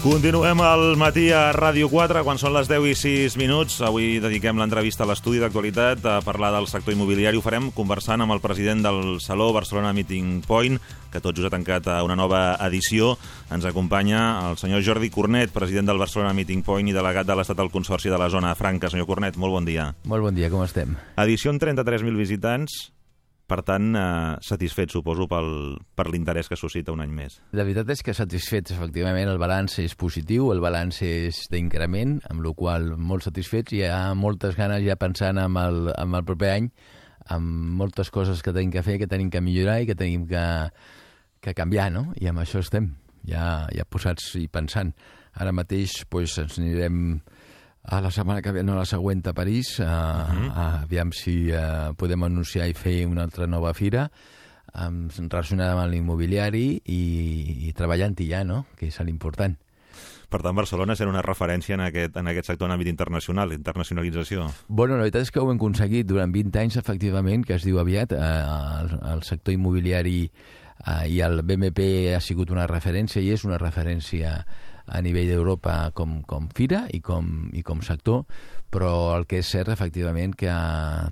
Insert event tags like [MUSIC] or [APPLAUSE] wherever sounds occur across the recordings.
Continuem al matí a Ràdio 4, quan són les 10 i 6 minuts. Avui dediquem l'entrevista a l'estudi d'actualitat a parlar del sector immobiliari. Ho farem conversant amb el president del Saló Barcelona Meeting Point, que tot just ha tancat una nova edició. Ens acompanya el senyor Jordi Cornet, president del Barcelona Meeting Point i delegat de l'Estat al Consorci de la Zona Franca. Senyor Cornet, molt bon dia. Molt bon dia, com estem? Edició amb 33.000 visitants, per tant, eh, satisfet, suposo, pel, per l'interès que suscita un any més. La veritat és que satisfets, efectivament, el balanç és positiu, el balanç és d'increment, amb la qual molt satisfets, hi ha moltes ganes ja pensant en el, en el proper any, amb moltes coses que tenim que fer, que tenim que millorar i que tenim que, que canviar, no? I amb això estem, ja, ja posats i pensant. Ara mateix doncs, ens anirem a la setmana que ve, no la següent, a París, uh -huh. a, aviam si uh, podem anunciar i fer una altra nova fira um, relacionada amb l'immobiliari i, i treballant-hi ja, no?, que és l'important. Per tant, Barcelona serà una referència en aquest, en aquest sector en àmbit internacional, internacionalització. Bueno, la veritat és que ho hem aconseguit durant 20 anys, efectivament, que es diu aviat, eh, el, el sector immobiliari eh, i el BMP ha sigut una referència i és una referència a nivell d'Europa com, com fira i com, i com sector, però el que és cert, efectivament, que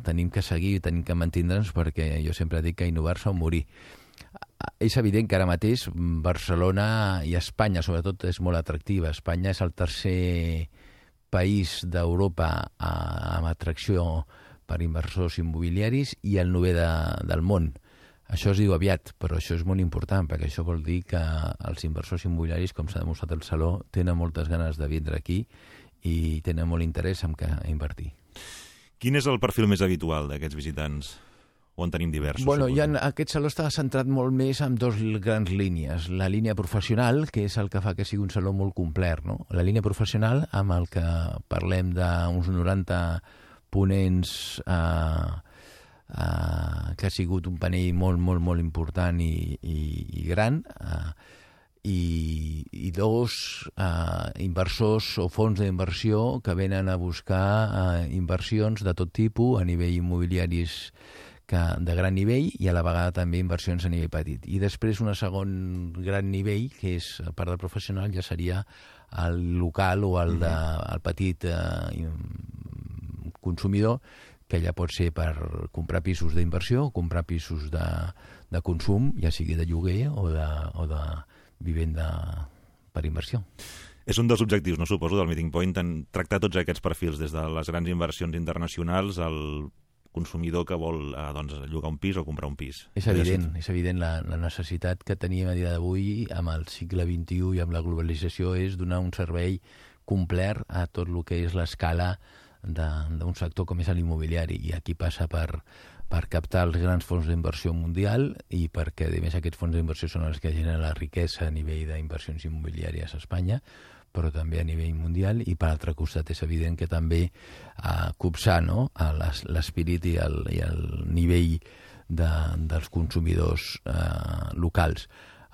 tenim que seguir, tenim que mantindre'ns, perquè jo sempre dic que innovar-se o morir. És evident que ara mateix Barcelona i Espanya, sobretot, és molt atractiva. Espanya és el tercer país d'Europa amb atracció per inversors immobiliaris i el nové de, del món. Això es diu aviat, però això és molt important, perquè això vol dir que els inversors immobiliaris, com s'ha demostrat al Saló, tenen moltes ganes de vindre aquí i tenen molt interès en què invertir. Quin és el perfil més habitual d'aquests visitants? O en tenim diversos? Bueno, ja aquest saló està centrat molt més en dos grans línies. La línia professional, que és el que fa que sigui un saló molt complet, no? La línia professional, amb el que parlem d'uns 90 ponents eh, eh, que ha sigut un panell molt, molt, molt important i, i, i gran, eh, i, i dos eh, inversors o fons d'inversió que venen a buscar eh, inversions de tot tipus a nivell immobiliaris que, de gran nivell i a la vegada també inversions a nivell petit. I després un segon gran nivell, que és a part del professional, ja seria el local o el, de, el petit eh, consumidor, que ja pot ser per comprar pisos d'inversió, comprar pisos de, de consum, ja sigui de lloguer o de, o de vivenda per inversió. És un dels objectius, no suposo, del Meeting Point, en tractar tots aquests perfils, des de les grans inversions internacionals al consumidor que vol eh, doncs, llogar un pis o comprar un pis. És evident, és evident la, la necessitat que tenim a dia d'avui amb el segle XXI i amb la globalització és donar un servei complet a tot el que és l'escala d'un sector com és l'immobiliari i aquí passa per, per captar els grans fons d'inversió mundial i perquè, a més, aquests fons d'inversió són els que generen la riquesa a nivell d'inversions immobiliàries a Espanya, però també a nivell mundial i per altre costat és evident que també a copsar no? l'espirit i, el, i el nivell de, dels consumidors eh, locals.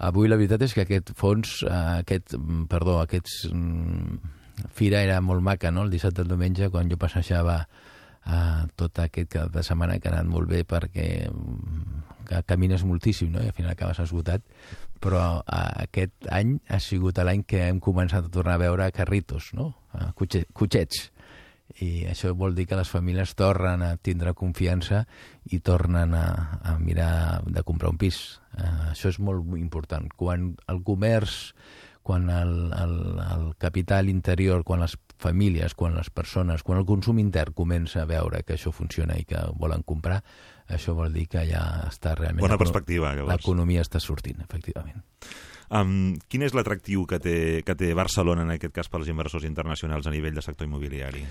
Avui la veritat és que aquest fons, eh, aquest, perdó, aquests mm, fira era molt maca, no? El dissabte i el diumenge, quan jo passejava eh, tot aquest cap de setmana que ha anat molt bé perquè que camines moltíssim, no? I al final acabes esgotat, però eh, aquest any ha sigut l'any que hem començat a tornar a veure carritos, no? Eh, cotxe, cotxets. I això vol dir que les famílies tornen a tindre confiança i tornen a, a mirar de comprar un pis. Eh, això és molt important. Quan el comerç quan el, el, el capital interior, quan les famílies, quan les persones, quan el consum intern comença a veure que això funciona i que volen comprar, això vol dir que ja està realment... Bona perspectiva, llavors. L'economia està sortint, efectivament. Um, quin és l'atractiu que, té, que té Barcelona, en aquest cas, pels inversors internacionals a nivell de sector immobiliari?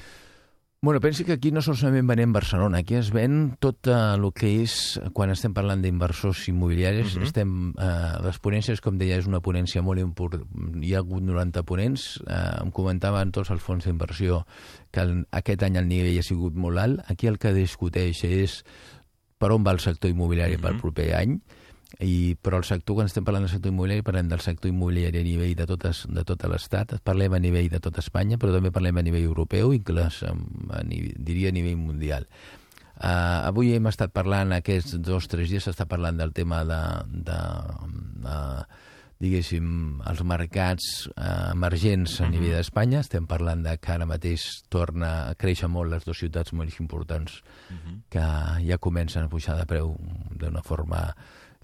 Bueno, pensi que aquí no solament venem Barcelona, aquí es ven tot el que és, quan estem parlant d'inversors immobiliaris, uh -huh. estem, uh, les ponències, com deia, és una ponència molt important, hi ha hagut 90 ponents, uh, em comentaven tots els fons d'inversió que el, aquest any el nivell ha sigut molt alt, aquí el que discuteix és per on va el sector immobiliari uh -huh. pel proper any, I, però el sector, quan estem parlant del sector immobiliari, parlem del sector immobiliari a nivell de, totes, de tot l'Estat, parlem a nivell de tot Espanya, però també parlem a nivell europeu, inclús a, a nivell, diria a nivell mundial. Uh, avui hem estat parlant, aquests dos o tres dies s'està parlant del tema de, de, de diguéssim, els mercats eh, emergents a nivell d'Espanya. Estem parlant de que ara mateix torna a créixer molt les dues ciutats molt importants uh -huh. que ja comencen a pujar de preu d'una forma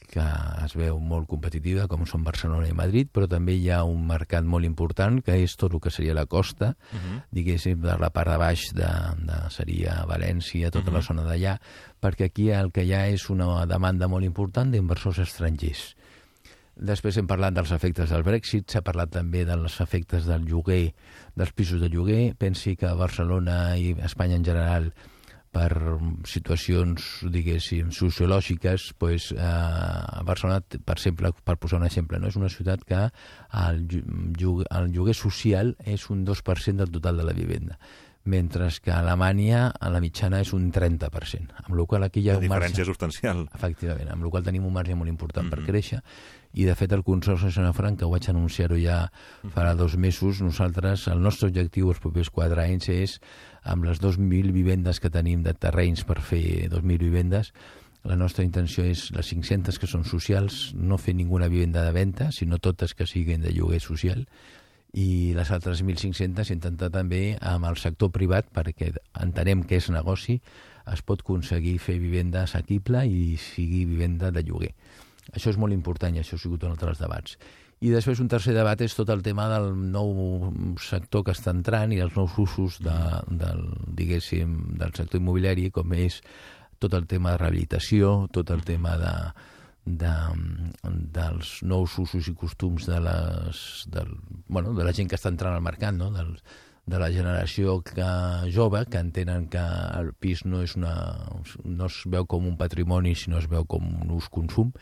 que es veu molt competitiva, com són Barcelona i Madrid, però també hi ha un mercat molt important, que és tot el que seria la costa, uh -huh. diguéssim, de la part de baix de, de seria València, tota uh -huh. la zona d'allà, perquè aquí el que hi ha és una demanda molt important d'inversors estrangers. Després hem parlat dels efectes del Brexit, s'ha parlat també dels efectes del lloguer, dels pisos de lloguer. Pensi que Barcelona i Espanya en general per situacions, diguéssim, sociològiques, pues, eh, Barcelona, per exemple, per posar un exemple, no? és una ciutat que el lloguer, el lloguer social és un 2% del total de la vivenda mentre que a Alemanya a la mitjana és un 30%, amb la qual aquí hi ha la un marge... diferència substancial. Efectivament, amb la qual tenim un marge molt important mm -hmm. per créixer i de fet el Consorci de Zona Franca ho vaig anunciar-ho ja farà dos mesos nosaltres, el nostre objectiu els propers quatre anys és amb les 2.000 vivendes que tenim de terrenys per fer 2.000 vivendes la nostra intenció és les 500 que són socials, no fer ninguna vivenda de venda, sinó totes que siguin de lloguer social, i les altres 1.500 intentar també amb el sector privat, perquè entenem que és negoci, es pot aconseguir fer vivenda assequible i sigui vivenda de lloguer. Això és molt important i això ha sigut un altre dels debats. I després un tercer debat és tot el tema del nou sector que està entrant i els nous usos de, del, diguéssim, del sector immobiliari, com és tot el tema de rehabilitació, tot el tema de, de, dels nous usos i costums de, les, del, bueno, de la gent que està entrant al mercat, no? del, de la generació que, jove, que entenen que el pis no, és una, no es veu com un patrimoni, sinó es veu com un ús consum,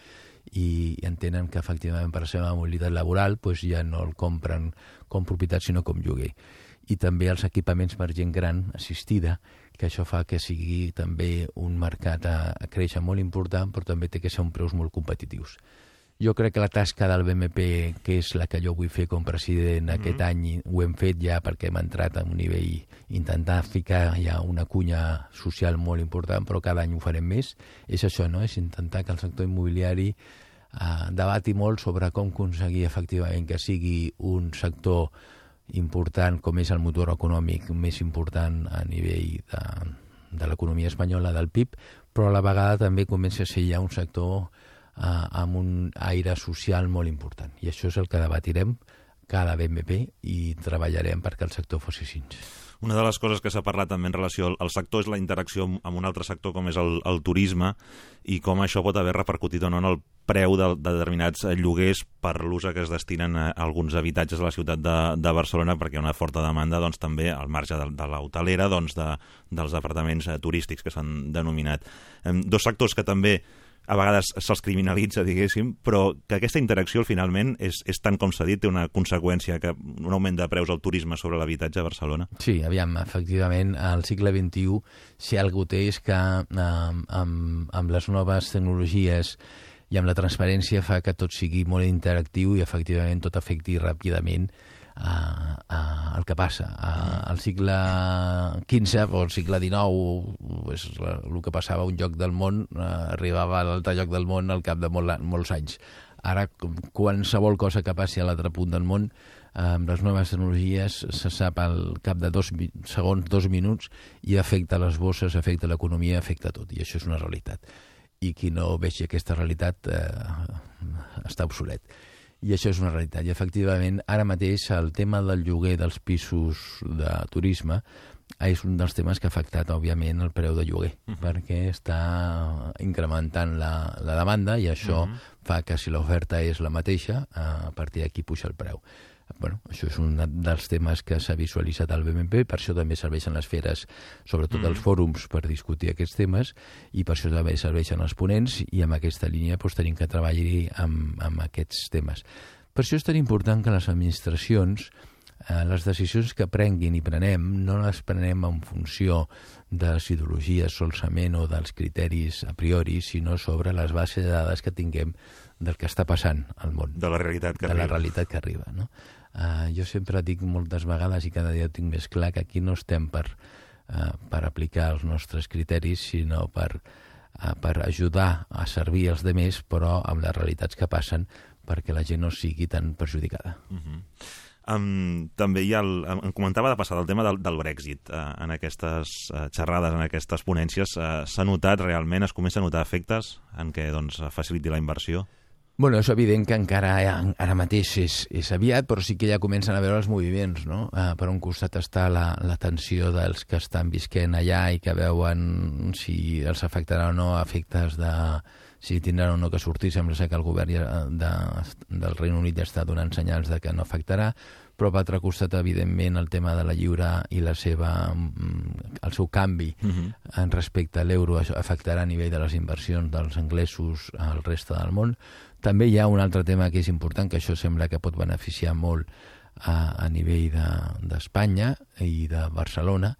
i entenen que efectivament per la seva mobilitat laboral pues, ja no el compren com propietat sinó com lloguer. I també els equipaments per gent gran assistida, que això fa que sigui també un mercat a, a créixer molt important, però també té que ser un preus molt competitius. Jo crec que la tasca del BMP, que és la que jo vull fer com president mm -hmm. aquest any, ho hem fet ja perquè hem entrat a un nivell, intentar ficar ja una cunya social molt important, però cada any ho farem més. És això, no? És intentar que el sector immobiliari eh, debati molt sobre com aconseguir efectivament que sigui un sector important com és el motor econòmic més important a nivell de, de l'economia espanyola, del PIB, però a la vegada també comença a ser ja un sector eh, amb un aire social molt important. I això és el que debatirem cada BMP i treballarem perquè el sector fos així. Una de les coses que s'ha parlat també en relació al sector és la interacció amb un altre sector com és el, el turisme i com això pot haver repercutit o no en el preu de, de determinats lloguers per l'ús que es destinen a alguns habitatges a la ciutat de, de Barcelona perquè hi ha una forta demanda doncs, també al marge de, de l'hotelera doncs, de, dels apartaments eh, turístics que s'han denominat. Eh, dos sectors que també a vegades se'ls criminalitza, diguéssim, però que aquesta interacció finalment és, és tant com s'ha dit, té una conseqüència, que un augment de preus al turisme sobre l'habitatge a Barcelona. Sí, aviam, efectivament, al segle XXI, si algú té és que eh, amb, amb les noves tecnologies i amb la transparència fa que tot sigui molt interactiu i efectivament tot afecti ràpidament a, a, el que passa. A, al segle XV o al segle XIX, pues, el que passava a un lloc del món eh, arribava a l'altre lloc del món al cap de molt, molts anys. Ara, qualsevol cosa que passi a l'altre punt del món, amb les noves tecnologies se sap al cap de dos segons, dos minuts, i afecta les bosses, afecta l'economia, afecta tot, i això és una realitat. I qui no vegi aquesta realitat eh, està obsolet i això és una realitat. I efectivament, ara mateix el tema del lloguer dels pisos de turisme és un dels temes que ha afectat, òbviament, el preu de lloguer, uh -huh. perquè està incrementant la, la demanda i això uh -huh. fa que si l'oferta és la mateixa, a partir d'aquí puja el preu bueno, això és un dels temes que s'ha visualitzat al BMP, per això també serveixen les feres, sobretot mm. els fòrums, per discutir aquests temes, i per això també serveixen els ponents, i amb aquesta línia doncs, tenim que treballar amb, amb aquests temes. Per això és tan important que les administracions eh, les decisions que prenguin i prenem no les prenem en funció de les ideologies solament o dels criteris a priori, sinó sobre les bases de dades que tinguem del que està passant al món. De la realitat que de arriba. la realitat que arriba. No? Uh, jo sempre dic moltes vegades i cada dia ho tinc més clar que aquí no estem per, uh, per aplicar els nostres criteris, sinó per, uh, per ajudar a servir els demés, però amb les realitats que passen perquè la gent no sigui tan perjudicada. Uh -huh. Um, també hi ha el, em comentava de passar el tema del, del Brexit uh, en aquestes uh, xerrades, en aquestes ponències. Uh, S'ha notat realment, es comença a notar efectes en què doncs, faciliti la inversió? Bueno, és evident que encara ara mateix és, és aviat, però sí que ja comencen a veure els moviments, no? Uh, per un costat està la, la tensió dels que estan visquent allà i que veuen si els afectarà o no efectes de, si tindran o no que sortir, sembla ser que el govern ja de, del Regne Unit ja està donant senyals de que no afectarà, però per altre costat, evidentment, el tema de la lliure i la seva, mm, el seu canvi uh -huh. en respecte a l'euro afectarà a nivell de les inversions dels anglesos al reste del món. També hi ha un altre tema que és important, que això sembla que pot beneficiar molt a, a nivell d'Espanya de, i de Barcelona,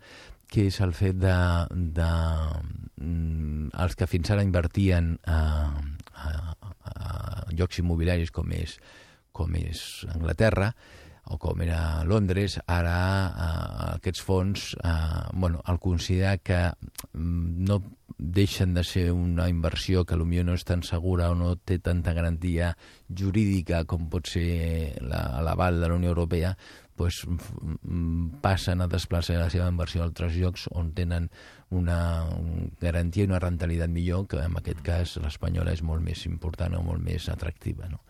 que és el fet de, de mm, els que fins ara invertien a, a, a llocs immobiliaris com és, com és Anglaterra o com era Londres, ara eh, aquests fons eh, bueno, el considerar que mm, no deixen de ser una inversió que potser no és tan segura o no té tanta garantia jurídica com pot ser l'aval de la Unió Europea, pues, passen a desplaçar la seva inversió a altres llocs on tenen una garantia i una rentabilitat millor, que en aquest cas l'espanyola és molt més important o molt més atractiva. No?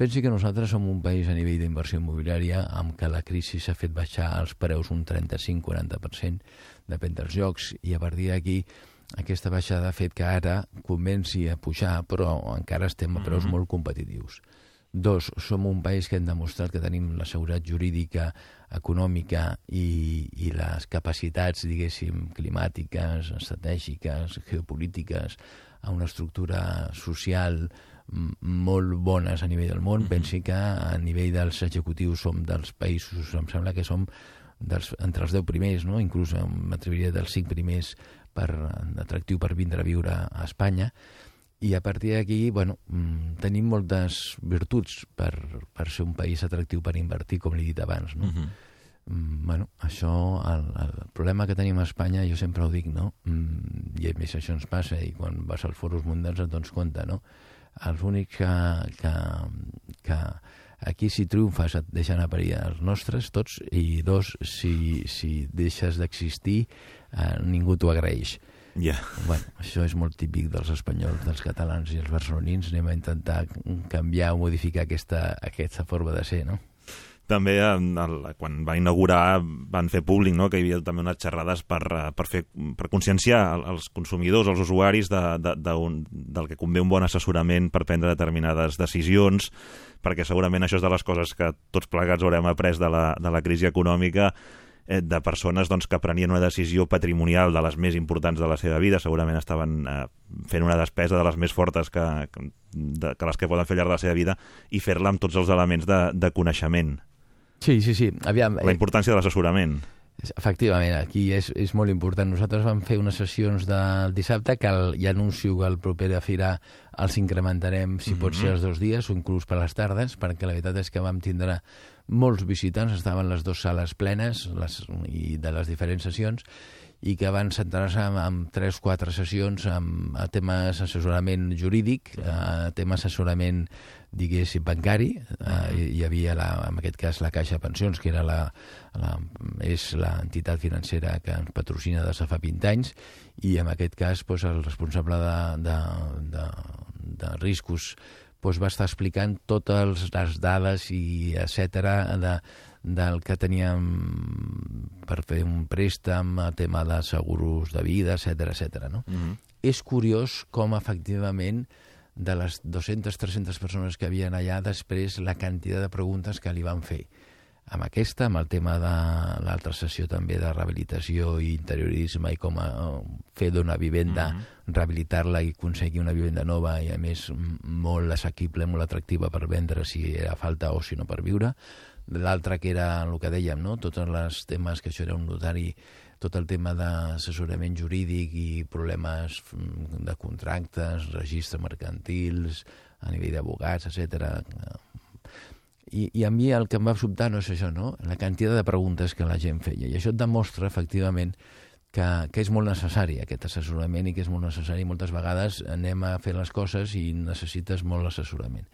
Pensi que nosaltres som un país a nivell d'inversió immobiliària amb què la crisi s'ha fet baixar els preus un 35-40%, depèn dels jocs, i a partir d'aquí aquesta baixada ha fet que ara comenci a pujar, però encara estem a preus mm -hmm. molt competitius. Dos, som un país que hem demostrat que tenim la seguretat jurídica, econòmica i, i les capacitats, diguéssim, climàtiques, estratègiques, geopolítiques, a una estructura social molt bones a nivell del món. Mm -hmm. Pensi que a nivell dels executius som dels països, em sembla que som dels, entre els 10 primers, no? inclús m'atreviria dels 5 primers per atractiu per vindre a viure a Espanya i a partir d'aquí, bueno, tenim moltes virtuts per, per ser un país atractiu per invertir, com li he dit abans, no? Uh -huh. bueno, això, el, el problema que tenim a Espanya, jo sempre ho dic, no? I a més això ens passa, i quan vas als foros mundials et dones compte, no? Els únics que, que, que aquí si triomfes et deixen aparir els nostres, tots, i dos, si, si deixes d'existir, eh, ningú t'ho agraeix. Ja. Yeah. Bueno, això és molt típic dels espanyols, dels catalans i els barcelonins. Anem a intentar canviar o modificar aquesta, aquesta forma de ser, no? També el, quan va inaugurar van fer públic no? que hi havia també unes xerrades per, per, fer, per conscienciar els consumidors, els usuaris de, de, de un, del que convé un bon assessorament per prendre determinades decisions, perquè segurament això és de les coses que tots plegats haurem après de la, de la crisi econòmica, eh, de persones doncs, que prenien una decisió patrimonial de les més importants de la seva vida, segurament estaven eh, fent una despesa de les més fortes que, que, de, que les que poden fer al llarg de la seva vida i fer-la amb tots els elements de, de coneixement. Sí, sí, sí. Aviam, la importància de l'assessorament. Efectivament, aquí és, és molt important. Nosaltres vam fer unes sessions del dissabte que el, ja anuncio que el proper de Fira els incrementarem, si mm -hmm. pot ser, els dos dies o inclús per les tardes, perquè la veritat és que vam tindre molts visitants, estaven les dues sales plenes les, i de les diferents sessions, i que van centrar-se en, en 3-4 sessions amb, a temes assessorament jurídic, a temes assessorament diguéssim, bancari. Eh, hi havia, la, en aquest cas, la Caixa de Pensions, que era la, la, és l'entitat financera que ens patrocina des de fa 20 anys, i en aquest cas doncs, el responsable de, de, de, de riscos doncs, va estar explicant totes les dades i etc de, del que teníem per fer un préstec, a tema de seguros de vida, etc etc. no? Mm -hmm. És curiós com efectivament de les 200-300 persones que havien allà, després la quantitat de preguntes que li van fer. amb aquesta, amb el tema de l'altra sessió també de rehabilitació i interiorisme i com a, fer d'una vivenda, mm -hmm. rehabilitar-la i aconseguir una vivenda nova i a més molt assequible, molt atractiva per vendre si era falta o si no per viure. L'altre que era el que dèiem, no? tots els temes que això era un notari tot el tema d'assessorament jurídic i problemes de contractes, registres mercantils, a nivell d'abogats, etc i, I a mi el que em va sobtar no és això, no? La quantitat de preguntes que la gent feia. I això et demostra, efectivament, que, que és molt necessari aquest assessorament i que és molt necessari. Moltes vegades anem a fer les coses i necessites molt assessorament.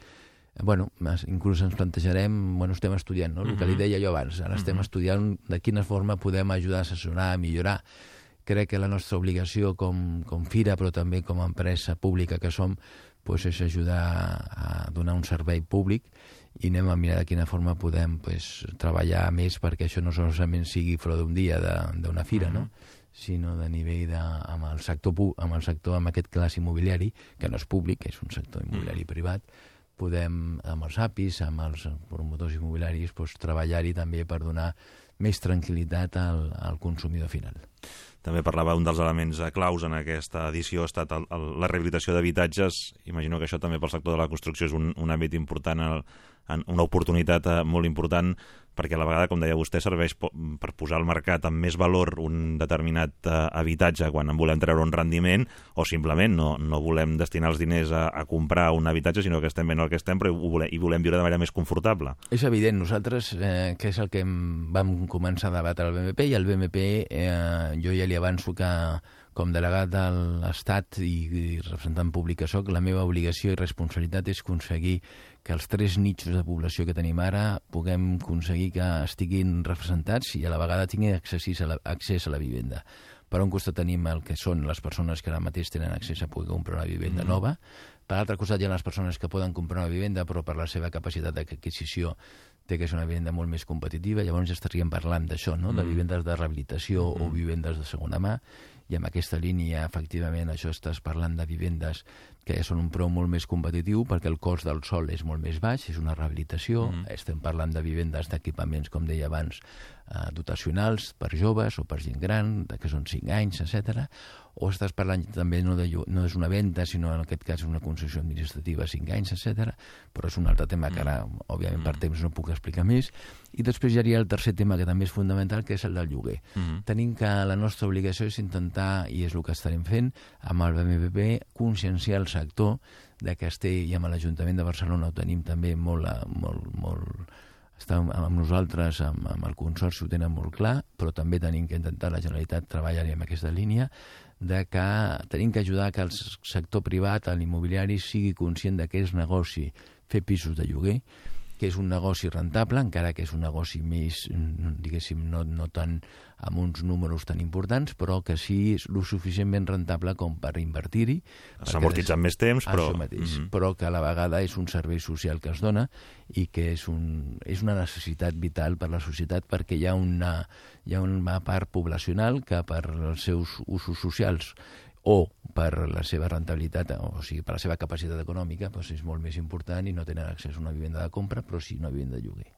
Bueno, inclús ens plantejarem, bueno, estem estudiant, no? El que li deia jo abans, ara estem estudiant de quina forma podem ajudar a assessorar, a millorar. Crec que la nostra obligació com, com fira, però també com a empresa pública que som, pues, és ajudar a donar un servei públic i anem a mirar de quina forma podem pues, treballar més perquè això no solament sigui flor d'un dia d'una fira, uh -huh. no? sinó de nivell de, amb, el sector, amb el sector, amb aquest clas immobiliari, que no és públic, és un sector immobiliari -huh. privat, podem, amb els APIs, amb els promotors immobiliaris, pues, treballar-hi també per donar més tranquil·litat al, al consumidor final. També parlava un dels elements claus en aquesta edició ha estat el, el, la rehabilitació d'habitatges. Imagino que això també pel sector de la construcció és un, un àmbit important el, una oportunitat eh, molt important perquè a la vegada, com deia vostè, serveix per posar al mercat amb més valor un determinat eh, habitatge quan en volem treure un rendiment o simplement no, no volem destinar els diners a, a comprar un habitatge, sinó que estem ben el que estem però hi volem, hi volem viure de manera més confortable. És evident, nosaltres, eh, que és el que vam començar a debatre al BMP, i al BMP eh, jo ja li avanço que com delegat de l'Estat i, i representant públic que soc, la meva obligació i responsabilitat és aconseguir que els tres nichos de població que tenim ara puguem aconseguir que estiguin representats i a la vegada tinguin accés a la, accés a la vivenda. Per un costat tenim el que són les persones que ara mateix tenen accés a poder comprar una vivenda mm. nova, per l'altre costat hi ha les persones que poden comprar una vivenda però per la seva capacitat d'adquisició té que ser una vivenda molt més competitiva, llavors ja estaríem parlant d'això, no? Mm. de vivendes de rehabilitació mm. o vivendes de segona mà, i amb aquesta línia, efectivament, això estàs parlant de vivendes que són un preu molt més competitiu perquè el cost del sol és molt més baix, és una rehabilitació, mm -hmm. estem parlant de vivendes d'equipaments, com deia abans, eh, dotacionals per joves o per gent gran, de que són 5 anys, etc. O estàs parlant també no, de, no és una venda, sinó en aquest cas una concessió administrativa 5 anys, etc. Però és un altre tema que ara, mm. òbviament, per mm. temps no puc explicar més. I després hi hauria el tercer tema que també és fundamental, que és el del lloguer. Mm -hmm. Tenim que la nostra obligació és intentar, i és el que estarem fent, amb el BMPP, conscienciar el sector de té, i amb l'Ajuntament de Barcelona ho tenim també molt, molt, molt està amb nosaltres, amb, amb el Consorci, ho tenen molt clar, però també tenim que intentar la Generalitat treballar en aquesta línia, de que tenim que ajudar que el sector privat, l'immobiliari, sigui conscient de que és negoci fer pisos de lloguer, que és un negoci rentable, encara que és un negoci més, diguéssim, no, no tan amb uns números tan importants, però que sí és lo suficientment rentable com per invertir-hi. S'amortitza més temps, però... Això mateix, mm -hmm. però que a la vegada és un servei social que es dona i que és, un, és una necessitat vital per la societat perquè hi ha una, hi ha una part poblacional que per els seus usos socials o per la seva rentabilitat, o sigui, per la seva capacitat econòmica, doncs és molt més important i no tenen accés a una vivenda de compra, però sí una vivenda de lloguer.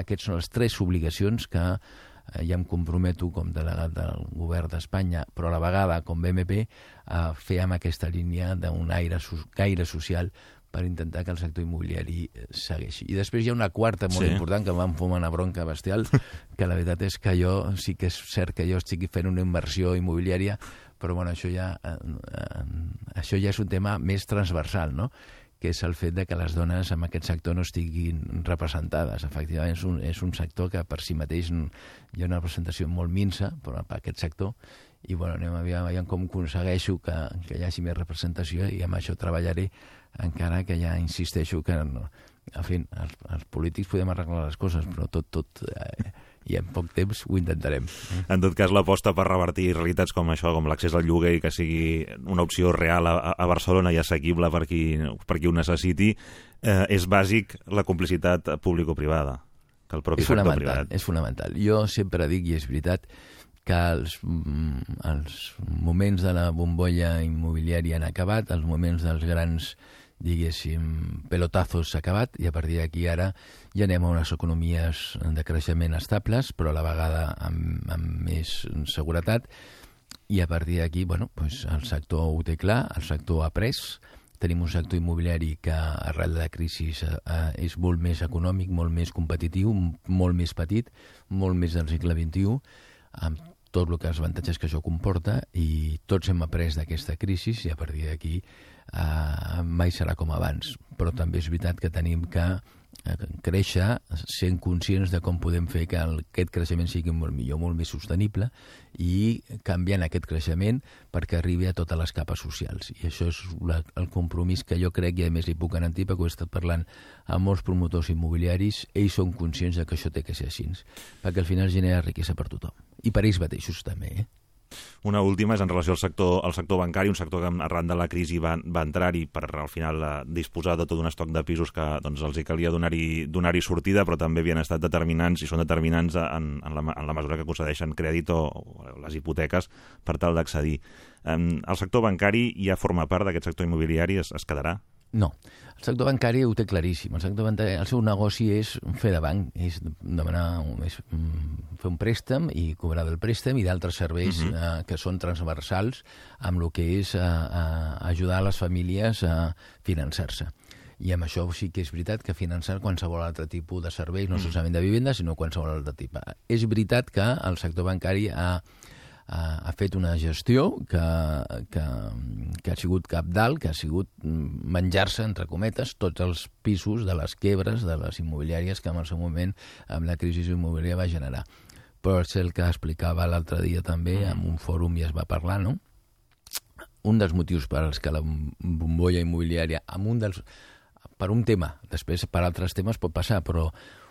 Aquestes són les tres obligacions que eh, ja em comprometo com delegat del govern d'Espanya, però a la vegada com BMP, a fer amb aquesta línia d'un aire, gaire social per intentar que el sector immobiliari eh, segueixi. I després hi ha una quarta molt sí. important que em fumar una bronca bestial, que la veritat és que jo, sí que és cert que jo estic fent una inversió immobiliària, però bueno, això ja, eh, eh, això ja és un tema més transversal, no? que és el fet de que les dones en aquest sector no estiguin representades. Efectivament, és un, és un sector que per si mateix hi ha una representació molt minsa per, per aquest sector, i bueno, anem a veure com aconsegueixo que, que hi hagi més representació i amb això treballaré encara que ja insisteixo que no, en fi, els, els polítics podem arreglar les coses, però tot, tot eh, i en poc temps ho intentarem. En tot cas, l'aposta per revertir realitats com això, com l'accés al lloguer i que sigui una opció real a, a Barcelona i assequible per qui, per qui ho necessiti, eh, és bàsic la complicitat público-privada que el propi és sector privat. És fonamental. Jo sempre dic, i és veritat, que els, els moments de la bombolla immobiliària han acabat, els moments dels grans diguéssim, pelotazos acabat i a partir d'aquí ara ja anem a unes economies de creixement estables, però a la vegada amb, amb més seguretat. I a partir d'aquí, bueno, pues el sector ho té clar, el sector ha pres, tenim un sector immobiliari que arrel de la crisi eh, és molt més econòmic, molt més competitiu, molt més petit, molt més del segle XXI, amb tot el que els avantatges que això comporta i tots hem après d'aquesta crisi i a partir d'aquí eh, mai serà com abans. Però també és veritat que tenim que eh, créixer sent conscients de com podem fer que aquest creixement sigui molt millor, molt més sostenible i canviant aquest creixement perquè arribi a totes les capes socials. I això és la, el compromís que jo crec i a més li puc garantir perquè ho he estat parlant amb molts promotors immobiliaris, ells són conscients de que això té que ser així, perquè al final genera riquesa per tothom. I per ells mateixos també, eh? Una última és en relació al sector, al sector bancari, un sector que arran de la crisi va, va entrar-hi per al final eh, disposar de tot un estoc de pisos que doncs, els hi calia donar-hi donar, sortida, però també havien estat determinants i són determinants en, en, la, en la mesura que concedeixen crèdit o, o les hipoteques per tal d'accedir. El sector bancari ja forma part d'aquest sector immobiliari, es, es quedarà? No. El sector bancari ho té claríssim. El sector bancari, el seu negoci és fer de banc, és demanar és mm, fer un préstec i cobrar del préstec i d'altres serveis uh mhm. -huh. eh, que són transversals amb el que és eh, eh, ajudar les famílies a finançar-se. I amb això sí que és veritat que finançar qualsevol altre tipus de serveis, no mm. solament de vivenda, sinó qualsevol altre tipus. És veritat que el sector bancari ha ha, fet una gestió que, que, que ha sigut cap dalt, que ha sigut menjar-se, entre cometes, tots els pisos de les quebres de les immobiliàries que en el seu moment amb la crisi immobiliària va generar. Però és el que explicava l'altre dia també en un fòrum i es va parlar, no? Un dels motius per als que la bombolla immobiliària, amb un dels, per un tema, després per altres temes pot passar, però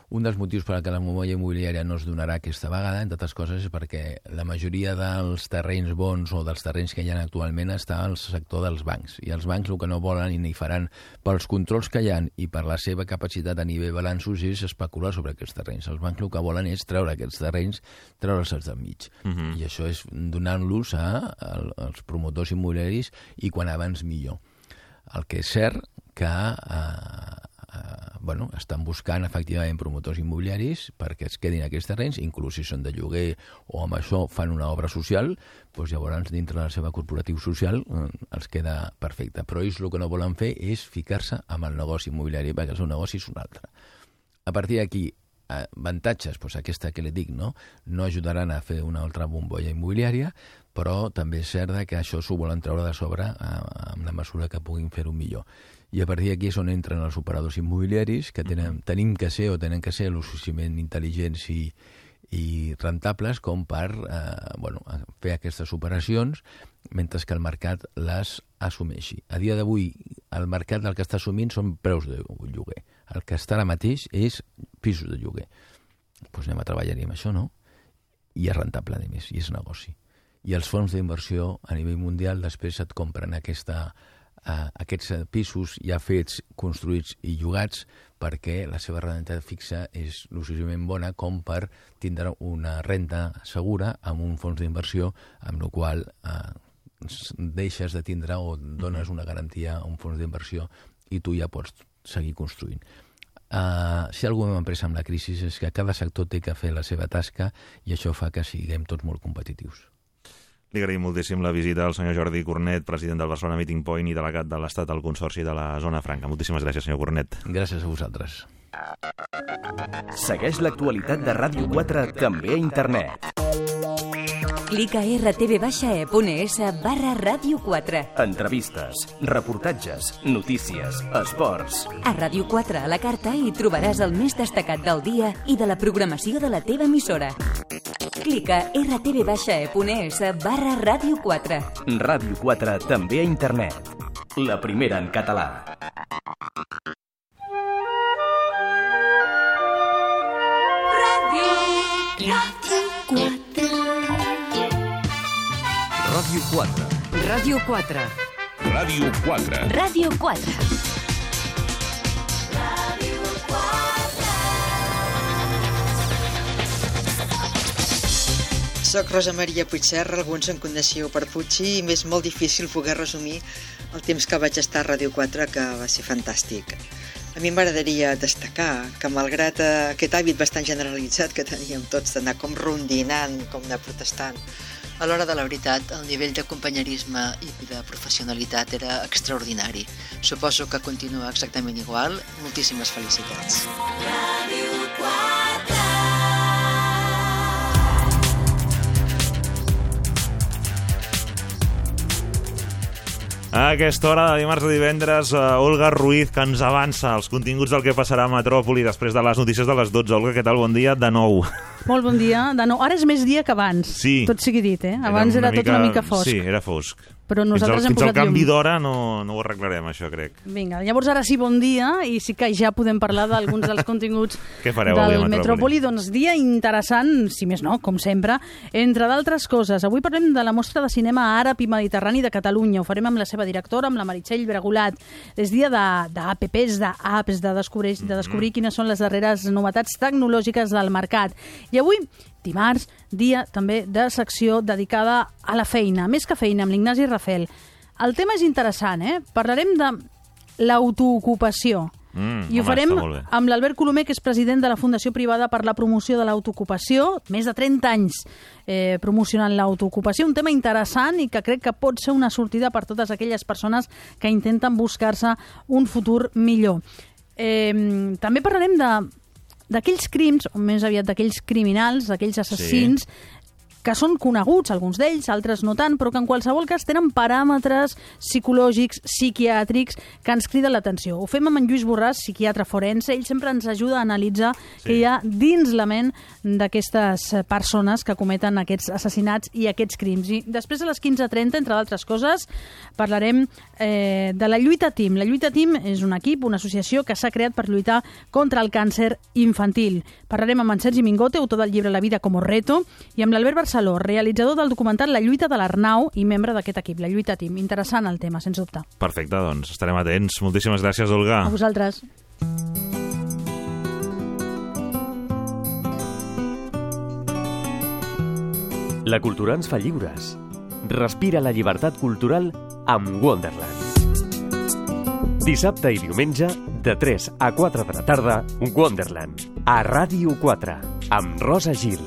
un dels motius per al que la bombolla immobiliària no es donarà aquesta vegada, entre altres coses, és perquè la majoria dels terrenys bons o dels terrenys que hi ha actualment està al sector dels bancs. I els bancs el que no volen i ni faran pels controls que hi ha i per la seva capacitat a nivell balanços és especular sobre aquests terrenys. Els bancs el que volen és treure aquests terrenys, treure'ls del mig. Uh mhm. -huh. I això és donant-los als promotors immobiliaris i quan abans millor. El que és cert que eh, bueno, estan buscant efectivament promotors immobiliaris perquè es quedin aquests terrenys, inclús si són de lloguer o amb això fan una obra social, doncs llavors dintre de la seva corporatiu social eh, els queda perfecte. Però ells el que no volen fer és ficar-se amb el negoci immobiliari, perquè el seu negoci és un altre. A partir d'aquí, avantatges, doncs aquesta que li dic, no? no ajudaran a fer una altra bombolla immobiliària, però també és cert que això s'ho volen treure de sobre eh, amb la mesura que puguin fer-ho millor i a partir d'aquí és on entren els operadors immobiliaris, que tenen, tenim que ser o tenen que ser lo suficientment intel·ligents i, i rentables com per eh, bueno, fer aquestes operacions mentre que el mercat les assumeixi. A dia d'avui, el mercat del que està assumint són preus de lloguer. El que està ara mateix és pisos de lloguer. Doncs pues anem a treballar amb això, no? I és rentable, a més, i és negoci. I els fons d'inversió a nivell mundial després et compren aquesta, eh, aquests pisos ja fets, construïts i llogats perquè la seva renta fixa és suficientment bona com per tindre una renta segura amb un fons d'inversió amb el qual eh, deixes de tindre o dones una garantia a un fons d'inversió i tu ja pots seguir construint. Uh, si algú hem après amb la crisi és que cada sector té que fer la seva tasca i això fa que siguem tots molt competitius. Li agraïm moltíssim la visita al senyor Jordi Cornet, president del Barcelona Meeting Point i delegat de l'Estat al Consorci de la Zona Franca. Moltíssimes gràcies, senyor Cornet. Gràcies a vosaltres. Segueix l'actualitat de Ràdio 4 també a internet. Clica rtv-e.es barra Ràdio 4. Entrevistes, reportatges, notícies, esports. A Ràdio 4 a la carta hi trobaràs el més destacat del dia i de la programació de la teva emissora. Clica rtv-e.es barra Ràdio 4. Ràdio 4 també a internet. La primera en català. Ràdio, Ràdio 4. Ràdio 4. Ràdio 4. Ràdio 4. Ràdio 4. Soc Rosa Maria Puigserra, alguns em coneixeu per Puigci, i m'és molt difícil poder resumir el temps que vaig estar a Ràdio 4, que va ser fantàstic. A mi m'agradaria destacar que, malgrat aquest hàbit bastant generalitzat que teníem tots d'anar com rondinant, com anar protestant, a l'hora de la veritat, el nivell de companyerisme i de professionalitat era extraordinari. Suposo que continua exactament igual. Moltíssimes felicitats. Ràdio 4. A aquesta hora de dimarts a divendres, uh, Olga Ruiz, que ens avança els continguts del que passarà a Metròpoli després de les notícies de les 12. Olga, què tal? Bon dia de nou. Molt bon dia. De nou. Ara és més dia que abans, Sí. tot sigui dit, eh? Abans era, tot una mica fosc. Sí, era fosc. Però Fins al, nosaltres hem fins al posat canvi d'hora no, no ho arreglarem, això, crec. Vinga, llavors ara sí, bon dia, i sí que ja podem parlar d'alguns dels [LAUGHS] continguts Què fareu del Metròpoli? Metròpoli. Doncs dia interessant, si més no, com sempre, entre d'altres coses. Avui parlem de la mostra de cinema àrab i mediterrani de Catalunya. Ho farem amb la seva directora, amb la Meritxell Bregulat. És dia de- d'apps, d'apps, de descobrir, de descobrir quines són les darreres novetats tecnològiques del mercat. I avui dimarts, dia també de secció dedicada a la feina, més que feina, amb l'Ignasi Rafel. El tema és interessant, eh? Parlarem de l'autoocupació. Mm, I ho home, farem amb l'Albert Colomer, que és president de la Fundació Privada per la Promoció de l'Autoocupació, més de 30 anys eh, promocionant l'autoocupació, un tema interessant i que crec que pot ser una sortida per totes aquelles persones que intenten buscar-se un futur millor. Eh, també parlarem de d'aquells crims, o més aviat d'aquells criminals, d'aquells assassins, que són coneguts, alguns d'ells, altres no tant, però que en qualsevol cas tenen paràmetres psicològics, psiquiàtrics, que ens criden l'atenció. Ho fem amb en Lluís Borràs, psiquiatre forense, ell sempre ens ajuda a analitzar sí. què hi ha dins la ment d'aquestes persones que cometen aquests assassinats i aquests crims. I després a les 15.30, entre d'altres coses, parlarem eh, de la lluita TIM. La lluita TIM és un equip, una associació que s'ha creat per lluitar contra el càncer infantil. Parlarem amb en Sergi Mingote, autor del llibre La vida como reto, i amb l'Albert Barceló, realitzador del documental La lluita de l'Arnau i membre d'aquest equip, la lluita TIM. Interessant el tema, sens dubte. Perfecte, doncs estarem atents. Moltíssimes gràcies, Olga. A vosaltres. La cultura ens fa lliures. Respira la llibertat cultural amb Wonderland. Dissabte i diumenge, de 3 a 4 de la tarda, Wonderland, a Ràdio 4, amb Rosa Gil.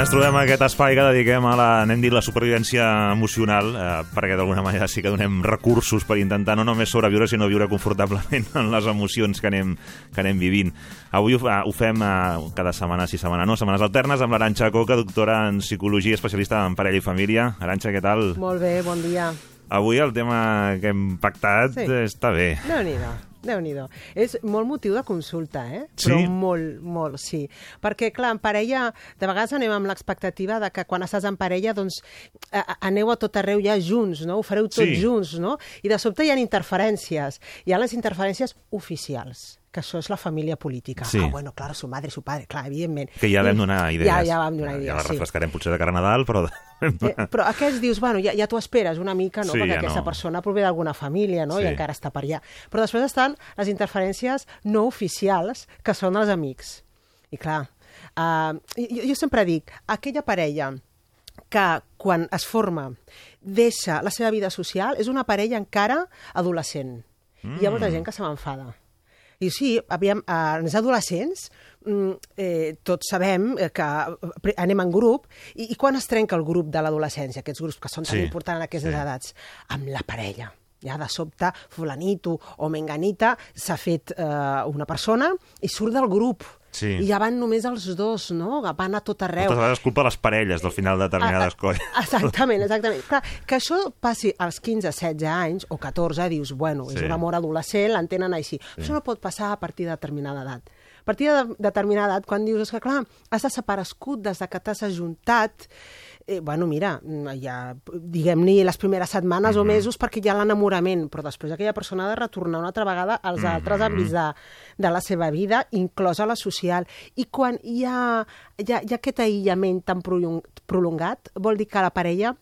Ens trobem a aquest espai que dediquem a la, anem dit, la supervivència emocional, eh, perquè d'alguna manera sí que donem recursos per intentar no només sobreviure, sinó viure confortablement [LAUGHS] en les emocions que anem, que anem vivint. Avui ho, ho fem eh, cada setmana, sí, setmana no, setmanes alternes, amb l'Aranxa Coca, doctora en psicologia, especialista en parella i família. Aranxa, què tal? Molt bé, bon dia. Avui el tema que hem pactat Sí. està bé. Déu-n'hi-do, déu nhi És molt motiu de consulta, eh? Sí? Però molt, molt, sí. Perquè, clar, en parella, de vegades anem amb l'expectativa de que quan estàs en parella, doncs, aneu a tot arreu ja junts, no? Ho fareu tots Sí. junts, no? I de sobte hi ha interferències. Hi ha les interferències oficials que això és la família política. Sí. Ah, bueno, claro, su madre, su padre, clar, evidentment. Que ja vam donar idees. Ja, ja vam donar Ja idees, les sí. refrescarem potser de cara a Nadal, però... Eh, però aquests dius, bueno, ja, ja t'ho esperes una mica, no? Sí, perquè ja aquesta no. persona prové d'alguna família, no? Sí. I encara està per allà. Però després estan les interferències no oficials, que són els amics. I clar, uh, jo, jo sempre dic, aquella parella que quan es forma deixa la seva vida social és una parella encara adolescent. Mm. Hi ha molta gent que se m'enfada. I sí, aviam, eh, els adolescents, mm, eh, tots sabem eh, que eh, anem en grup, i, i quan es trenca el grup de l'adolescència, aquests grups que són tan Sí, importants en aquestes sí. edats? Amb la parella. Ja de sobte, fulanito o menganita s'ha fet eh, una persona i surt del grup. Sí. I ja van només els dos, no? Van a tot arreu. Moltes vegades culpa les parelles del final de determinades coses. Exactament, exactament. Clar, que això passi als 15, 16 anys o 14, dius, bueno, Sí. és un amor adolescent, l'entenen així. Això no pot passar a partir de determinada edat. A partir de determinada edat, quan dius, és que clar, has desaparegut des de que t'has ajuntat, eh, bueno, mira, ja, diguem-ne, les primeres setmanes mm -hmm. o mesos perquè hi ha l'enamorament, però després aquella persona ha de retornar una altra vegada als mm -hmm. altres àmbits de, de la seva vida, inclosa la social. I quan hi ha, hi ha, hi ha aquest aïllament tan prolongat, vol dir que la parella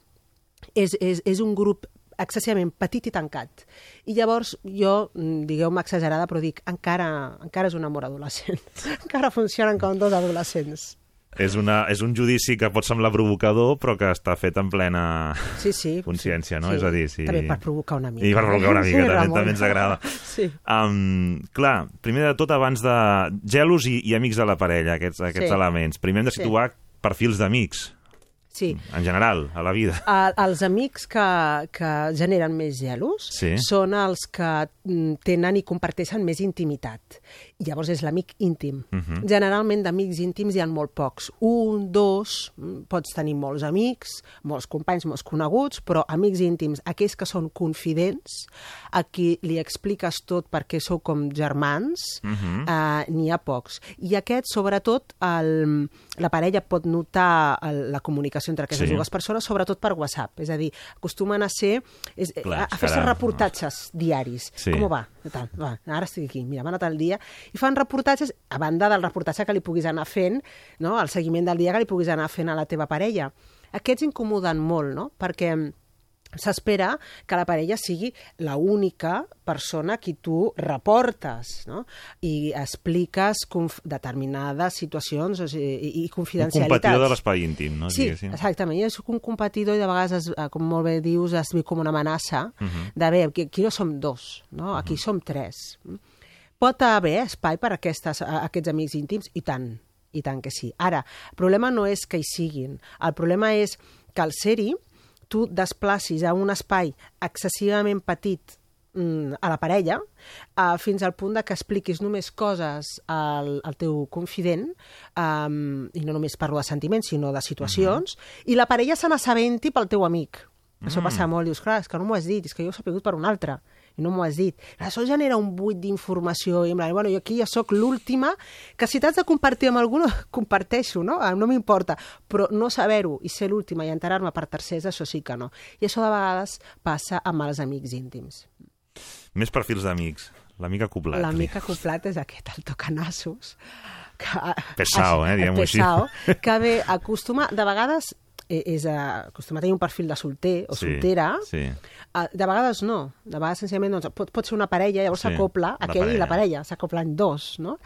és, és, és un grup excessivament petit i tancat. I llavors jo, digueu-me exagerada, però dic, encara, encara és un amor adolescent. [LAUGHS] encara funcionen com dos adolescents. És, una, és un judici que pot semblar provocador, però que està fet en plena sí, sí, consciència, no? Sí. És a dir, sí. També per provocar una mica. I per provocar una mica, sí, també, també ens agrada. [LAUGHS] Sí. Um, clar, primer de tot, abans de gelos i, i amics de la parella, aquests, aquests Sí. elements, primer hem de situar perfils d'amics, Sí. en general, a la vida. A, els amics que, que generen més gelos Sí. són els que mm, tenen i comparteixen més intimitat. Llavors és l'amic íntim. Mhm. Generalment d'amics íntims hi ha molt pocs. Un, dos, mm, pots tenir molts amics, molts companys, molts coneguts, però amics íntims, aquells que són confidents, a qui li expliques tot perquè sou com germans, Mhm. eh, n'hi ha pocs. I aquest, sobretot, el, la parella pot notar el, la comunicació entre aquestes Sí. dues persones, sobretot per WhatsApp. És a dir, acostumen a ser és, Clar, a, a fer-se reportatges diaris. Sí. Com va? Tal, va? Ara estic aquí, mira, m'ha anat el dia. I fan reportatges, a banda del reportatge que li puguis anar fent, no? el seguiment del dia que li puguis anar fent a la teva parella. Aquests incomoden molt, no? Perquè s'espera que la parella sigui la única persona a qui tu reportes no? i expliques determinades situacions o sigui, i, i Un confidencialitats. competidor de l'espai íntim, no? Sí, Diguéssim. exactament. Jo soc un competidor i de vegades, es, eh, com molt bé dius, es viu com una amenaça Mhm. de bé, aquí, aquí no som dos, no? aquí som tres. Pot haver espai per a, aquestes, a aquests amics íntims? I tant, i tant que sí. Ara, el problema no és que hi siguin, el problema és que al ser-hi tu desplacis a un espai excessivament petit mm, a la parella, uh, fins al punt de que expliquis només coses al, al teu confident, um, i no només parlo de sentiments, sinó de situacions, i la parella se n'assabenti pel teu amic. Això passa molt, dius, clar, és que no m'ho has dit, és que jo ho he sapigut per un altre, i no m'ho has dit. Això genera un buit d'informació, i en plan, bueno, jo aquí ja sóc l'última, que si t'has de compartir amb algú, [LAUGHS] comparteixo, no? Ah, No m'importa, però no saber-ho i ser l'última i enterar-me per tercers, això sí que no. I això de vegades passa amb els amics íntims. Més perfils d'amics. L'amic acoplat. L'amic acoplat és aquest, el tocanassos. Que, Pesao, eh, diguem-ho així. pesao, que bé, acostuma, de vegades és a, acostuma a tenir un perfil de solter o Sí, soltera, sí. De vegades no, de vegades senzillament doncs, pot, pot ser una parella, llavors Sí, s'acopla la aquell i la parella. parella, s'acoplen dos, no?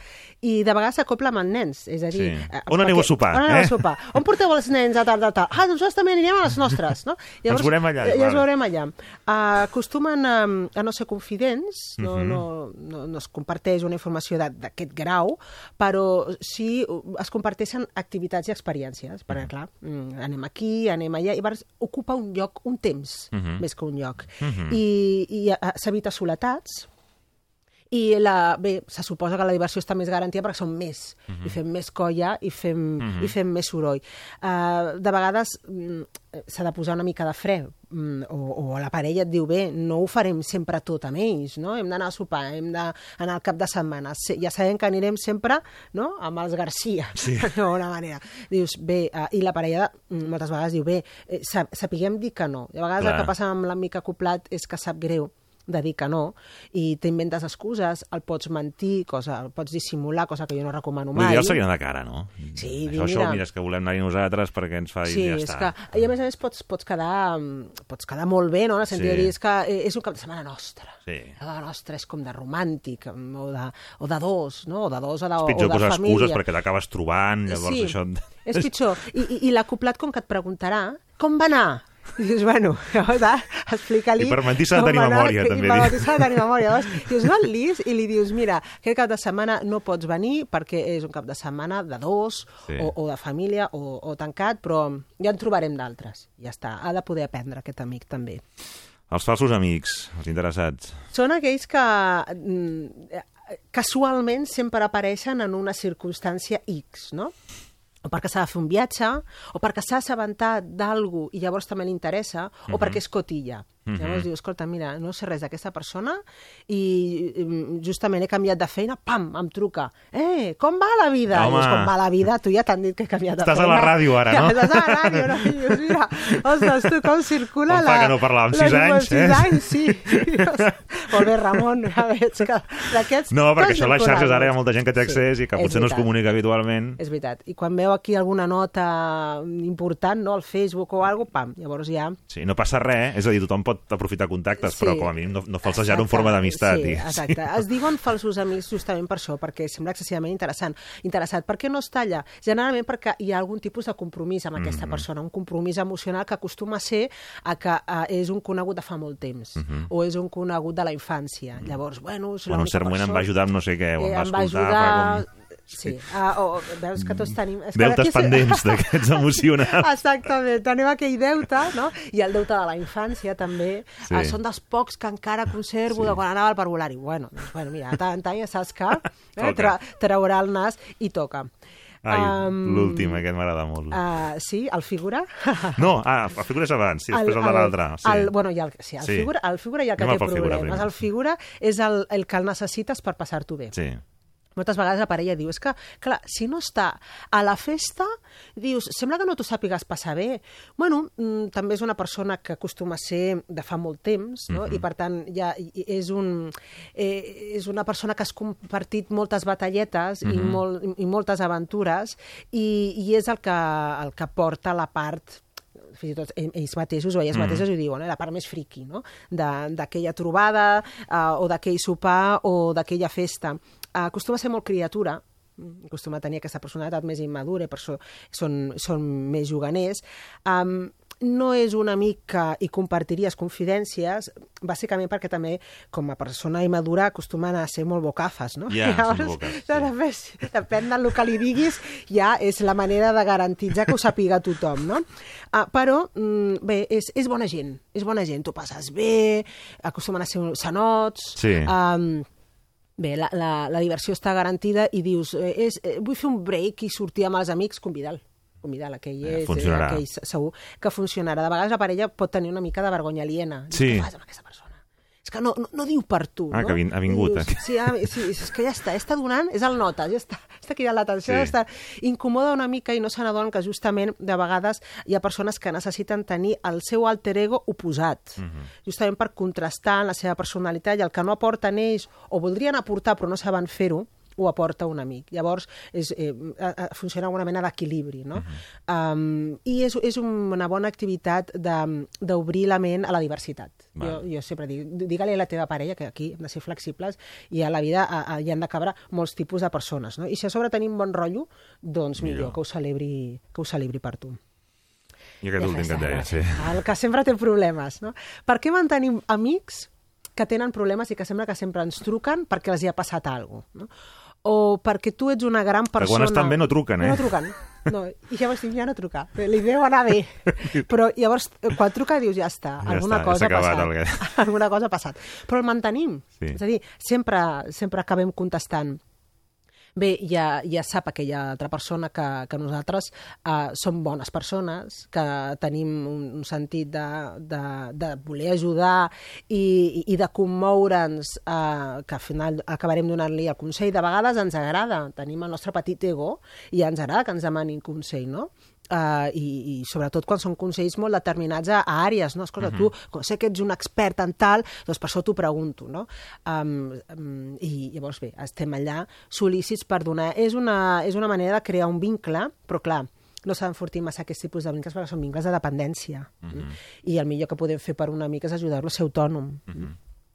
I de vegades s'acopla amb nens, és a dir... Sí. eh, On aneu a sopar, On aneu eh? a sopar? On porteu els nens a tal, tal? Ah, doncs nosaltres també anirem a les nostres, no? [LAUGHS] Ens veurem allà, Ja ens veurem allà. Uh, acostumen a, a no ser confidents, no, Mhm. no, no, no es comparteix una informació d'aquest grau, però sí uh, es comparteixen activitats i experiències, perquè, clar, mm, anem aquí, anem allà, i llavors ocupa un lloc, un temps, Mhm. més que un lloc. Mhm. I, i eh, s'evita soletats, i la, bé, se suposa que la diversió està més garantida perquè som més, i fem més colla i fem, i fem més soroll. Uh, de vegades mm, s'ha de posar una mica de fre, mm, o, o la parella et diu, bé, no ho farem sempre tot amb ells, no? hem d'anar a sopar, hem d'anar al cap de setmana, Se- ja sabem que anirem sempre no? amb els Garcia, Sí. [LAUGHS] d'alguna manera. Dius, bé, uh, i la parella mm, moltes vegades diu, bé, eh, sa- sapiguem dir que no. A vegades Clar. el que passa amb l'amic acoplat és que sap greu de dir que no, i t'inventes excuses, el pots mentir, cosa, el pots dissimular, cosa que jo no recomano mai. L'ideal seria anar de cara, no? Sí, això, dir, això, mira- mira, és que volem anar-hi nosaltres perquè ens fa Sí, i ja és està. que, i a més a més pots, pots, quedar, mm, pots quedar molt bé, no? en el sentit Sí. de dir, és que eh, és un cap de setmana nostre. Sí. La nostra és com de romàntic, mm, o de, o de dos, no? o de dos, o de, És pitjor o de posar família. excuses perquè t'acabes trobant, llavors sí, això... és pitjor. I, i, I l'acoplat, com que et preguntarà, com va anar? I dius, bueno, [LAUGHS] llavors, ah, explica-li... I per mentir s'ha de tenir memòria, també, I per mentir s'ha de tenir memòria. Llavors, dius, no el lis, i li dius, mira, aquest cap de setmana no pots venir perquè és un cap de setmana de dos, Sí. o, o de família, o, o tancat, però ja en trobarem d'altres. Ja està, ha de poder aprendre aquest amic també. Els falsos amics, els interessats. Són aquells que mm, casualment sempre apareixen en una circumstància X, no? O perquè s'ha de fer un viatge, o perquè s'ha assabentat d'algú i llavors també li interessa, o perquè és cotilla. Mm -hmm. Llavors diu, escolta, mira, no sé res d'aquesta persona i mm, justament he canviat de feina, pam, em truca. Eh, com va la vida? Home. I dius, com va la vida? Tu ja t'han dit que he canviat de Estàs a feina. la ràdio ara, no? Ja, estàs a la ràdio, no? [LAUGHS] I dius, mira, ostres, tu com circula Com fa la... que no parlàvem? Sis anys, sis eh? anys, sí. Dius, [LAUGHS] Molt bé, Ramon, ja veig que d'aquests... No, perquè això a les xarxes ara hi ha molta gent que té accés i que potser no es comunica habitualment. És veritat. I quan veu aquí alguna nota important, no?, al Facebook o alguna pam, llavors ja... Sí, no passa res, eh? és a dir, tothom pot aprofitar contactes, Sí. però com a mínim no, no falsejar-ho en forma d'amistat. Sí, diguéssim. exacte. Es diuen falsos amics justament per això, perquè sembla excessivament interessant. Interessat. Per què no està allà? Generalment perquè hi ha algun tipus de compromís amb aquesta persona, un compromís emocional que acostuma a ser a que uh, és un conegut de fa molt temps, o és un conegut de la infància. Llavors, bueno, és. Bueno, en cert moment em va ajudar amb no sé què, o em Eh, va em va escoltar... ajudar... fa Com... Sí, uh, o, veus que tots tenim... És que Deutes és- pendents d'aquests emocionals. Exactament, tenim aquell deute, no? I el deute de la infància també. Sí. Uh, són dels pocs que encara conservo Sí. de quan anava al parvulari. Bueno, doncs, bueno, mira, tant tant ja saps que eh, tra traurà el nas i toca. Ai, Um, l'últim, aquest m'agrada molt. Uh, sí, el figura. No, ah, el figura és abans, sí, després el, de l'altre. Sí. El, bueno, i el, sí, el, Sí. Figura, el figura i el que Anem té figura problemes. primer. El figura és el, el que el necessites per passar-t'ho bé. sí. Moltes vegades la parella diu, és que, clar, si no està a la festa, dius, sembla que no t'ho sàpigues passar bé. Bueno, mm, també és una persona que acostuma a ser de fa molt temps, no? Mhm. I per tant, ja és, un, eh, és una persona que has compartit moltes batalletes i, Mhm. molt, i moltes aventures i, i és el que, el que porta la part fins i tot ell- ells mateixos o elles Mm. mateixes ho diuen, eh? la part més friqui no? De- d'aquella trobada uh, o d'aquell sopar o d'aquella festa. Acostuma a ser molt criatura, mm, acostuma a tenir aquesta personalitat més immadura per això són, són més juganers. Um, no és un amic que hi compartiries confidències, bàsicament perquè també, com a persona immadura, acostumen a ser molt bocafes, no? Ja, [LAUGHS] són bocas, sí. Després, depèn del que li diguis, ja és la manera de garantitzar que ho sàpiga tothom, no? Uh, però, mm, bé, és, és bona gent, és bona gent, tu passes bé, acostumen a ser sanots... Sí. Um, Bé, la, la, la diversió està garantida i dius, eh, és, eh, vull fer un break i sortir amb els amics, convida'l. Convida'l, aquell, Eh, és, funcionarà. aquell se- segur que funcionarà. De vegades la parella pot tenir una mica de vergonya aliena. Sí. Què fas amb aquesta persona? Que no, no, no diu per tu, Ah, no? que ha vin- ha vingut, Dius, eh? sí, ha, sí, és que ja està, està donant, és el nota, ja està, està cridant l'atenció, Sí. està, incomoda una mica i no se n'adonen que justament de vegades hi ha persones que necessiten tenir el seu alter ego oposat, Mhm. justament per contrastar en la seva personalitat i el que no aporten ells o voldrien aportar però no saben fer-ho, ho aporta un amic. Llavors, és, eh, funciona una mena d'equilibri, no? um, I és, és una bona activitat de- d'obrir la ment a la diversitat. Val. Jo, jo sempre dic, digue-li a la teva parella que aquí hem de ser flexibles i a la vida a, a, hi han de cabre molts tipus de persones, no? I si a sobre tenim bon rotllo, doncs millor, Millor. que ho celebri, que ho celebri per tu. I aquest últim que et deia, sí. El que sempre té problemes, no? Per què mantenim amics que tenen problemes i que sembla que sempre ens truquen perquè els hi ha passat alguna cosa, no? O perquè tu ets una gran quan persona... estan bé no truquen, eh? No truquen. No, I llavors dic, ja no truca. Li deu anar bé. [LAUGHS] Però llavors, quan truca, dius, ja està. Ja alguna està, ja cosa ha passat. el [LAUGHS] alguna cosa ha passat. Però el mantenim. Sí. És a dir, sempre, sempre acabem contestant bé, ja, ja sap aquella altra persona que, que nosaltres uh, som bones persones, que tenim un, un sentit de, de, de voler ajudar i, i de commoure'ns, uh, que al final acabarem donant-li el consell. De vegades ens agrada, tenim el nostre petit ego i ens agrada que ens demanin consell, no? Uh, i, i sobretot quan són consells molt determinats a, a àrees, no? Escolta, tu, com sé que ets un expert en tal, doncs per això t'ho pregunto, no? Um, um, I llavors, bé, estem allà sol·lícits per donar... És una, és una manera de crear un vincle, però clar, no s'ha d'enfortir massa aquest tipus de vincles perquè són vincles de dependència. I el millor que podem fer per un amic és ajudar-lo a ser autònom.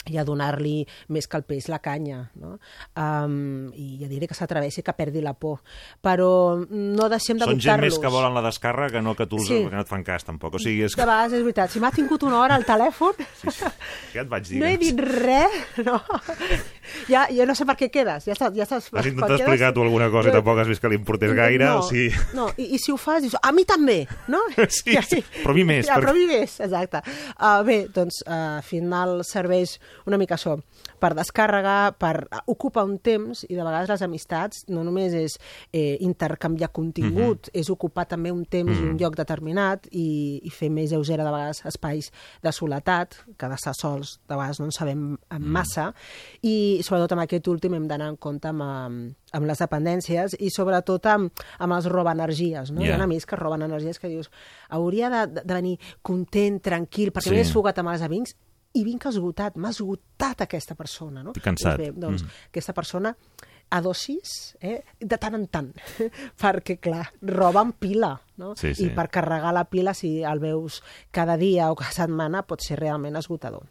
I a donar-li més que el peix la canya, no? Um, I a dir-li que s'atreveixi, que perdi la por. Però no deixem de Són gent més que volen la descàrrega que no que tu Sí. que no et fan cas, tampoc. O sigui, és De vegades és veritat. Si m'ha tingut una hora al telèfon, Ja et vaig dir. no he que- dit res, no? ja, ja no sé per què quedes. Ja estàs, ja estàs, Has intentat quedes- explicar tu alguna cosa i tampoc has vist que li importés gaire, no, o sigui... No, i, i si ho fas, dius, a mi també, no? [LAUGHS] Sí, sí, però a mi més, Ja, perquè- però a mi més, exacte. Uh, bé, doncs, uh, al final serveix una mica això, per descàrrega, per uh, ocupar un temps, i de vegades les amistats no només és eh, intercanviar contingut, Mhm. és ocupar també un temps i un lloc determinat i, i fer més lleugera de vegades espais de soledat, que d'estar sols de vegades no en sabem en Mm. massa, i sobretot amb aquest últim hem d'anar en compte amb, amb, amb les dependències i sobretot amb, amb els roba-energies. No? Ja. Hi ha amics que roben energies que dius hauria de, de, venir content, tranquil, perquè Sí. m'he desfogat amb els amics i vinc esgotat, m'ha esgotat aquesta persona. No? Estic cansat. Doncs bé, doncs, Mm. aquesta persona a dosis, eh, de tant en tant, [LAUGHS] perquè, clar, roben pila, no? Sí, sí. I per carregar la pila, si el veus cada dia o cada setmana, pot ser realment esgotador.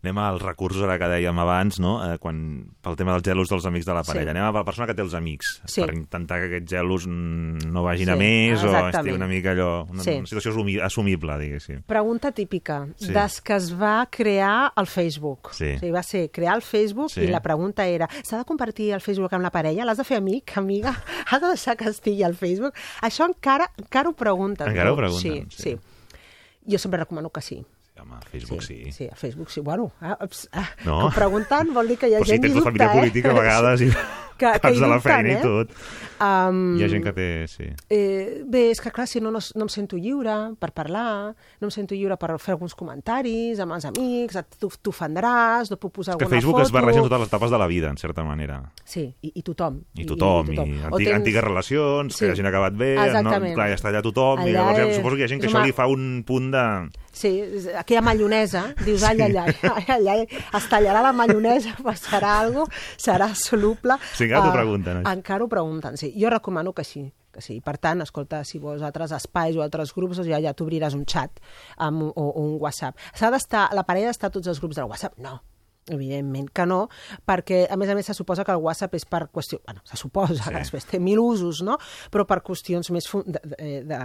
Anem als recursos, ara que dèiem abans, no? eh, quan, pel tema dels gelos dels amics de la Sí. parella. Anem a la persona que té els amics, Sí. per intentar que aquests gelos no vagin a Sí, més o exactament. estigui una mica allò... Una, Sí. una situació assumi- assumible, diguéssim. Pregunta típica, Sí. sí. des que es va crear el Facebook. Sí. O sigui, va ser crear el Facebook Sí. sí. i la pregunta era s'ha de compartir el Facebook amb la parella? L'has de fer amic, amiga? [LAUGHS] Has de deixar que estigui al Facebook? Això encara, encara ho pregunten. Encara ho no? pregunten, Sí, sí. sí. Jo sempre recomano que sí. Home, Facebook sí. Sí, sí, a Facebook sí. Bueno, ah, ups, ah, No. que ho pregunten vol dir que hi ha Però si gent la dubta, família eh? política a vegades i [LAUGHS] Que- que hi de la feina eh? i tot. Um, Hi ha gent que té... Sí. Eh, bé, és que clar, si no, no, no em sento lliure per parlar, no em sento lliure per fer alguns comentaris amb els amics, t'ofendràs, no puc posar Que alguna Facebook foto... es barreja en totes les etapes de la vida, en certa manera. Sí, i, i tothom. I tothom, i, O antiga, tens- antigues relacions, Sí. que hagin acabat bé, no, clar, ja està allà tothom, i Allà llavors ja, és- suposo que hi ha gent que és això una- li fa un punt de... Sí, és aquella mallonesa, dius, ai, ai, ai, ai, es tallarà la mallonesa, [LAUGHS] passarà alguna cosa, serà soluble. Sí, encara t'ho Ah, pregunten, això. Encara ho pregunten, sí. Jo recomano que sí, que sí. Per tant, escolta, si vols altres espais o altres grups, doncs ja, ja t'obriràs un xat amb, o, o un WhatsApp. S'ha d'estar, la parella d'estar tots els grups del WhatsApp? No, evidentment que no, perquè a més a més se suposa que el WhatsApp és per qüestió... Bueno, se suposa Sí. que després té mil usos, no? Però per qüestions més fun de, de, de,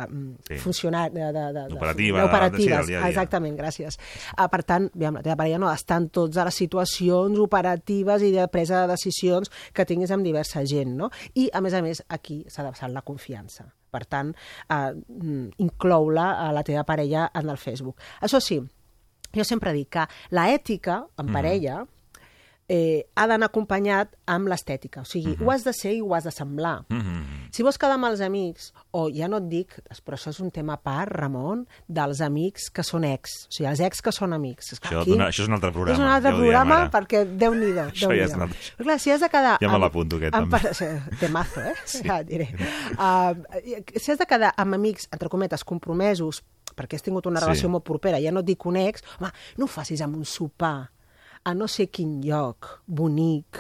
Sí. sí. funcionar... De, de, de, D'operativa, de, de- operatives, sí, exactament, gràcies. Uh, per tant, aviam, la teva parella no està en tots a les situacions operatives i de presa de decisions que tinguis amb diversa gent, no? I, a més a més, aquí s'ha de basar la confiança. Per tant, uh, inclou-la a la teva parella en el Facebook. Això sí, jo sempre dic que la ètica en parella eh, ha d'anar acompanyat amb l'estètica. O sigui, ho has de ser i ho has de semblar. Mhm. Si vols quedar amb els amics, o ja no et dic, però això és un tema a part, Ramon, dels amics que són ex, o sigui, els ex que són amics. Que Això, aquí- dona- això és un altre programa. És un altre ja diem programa ara. perquè Déu-n'hi-do. Això Déu ja és un altre- Però clar, si has de quedar... Ja me l'apunto, aquest, amb també. Temazo, eh? Sí. Ja diré. Uh, si has de quedar amb amics, entre cometes, compromesos, perquè has tingut una Sí. relació molt propera, ja no et dic un ex, home, no ho facis amb un sopar a no sé quin lloc, bonic,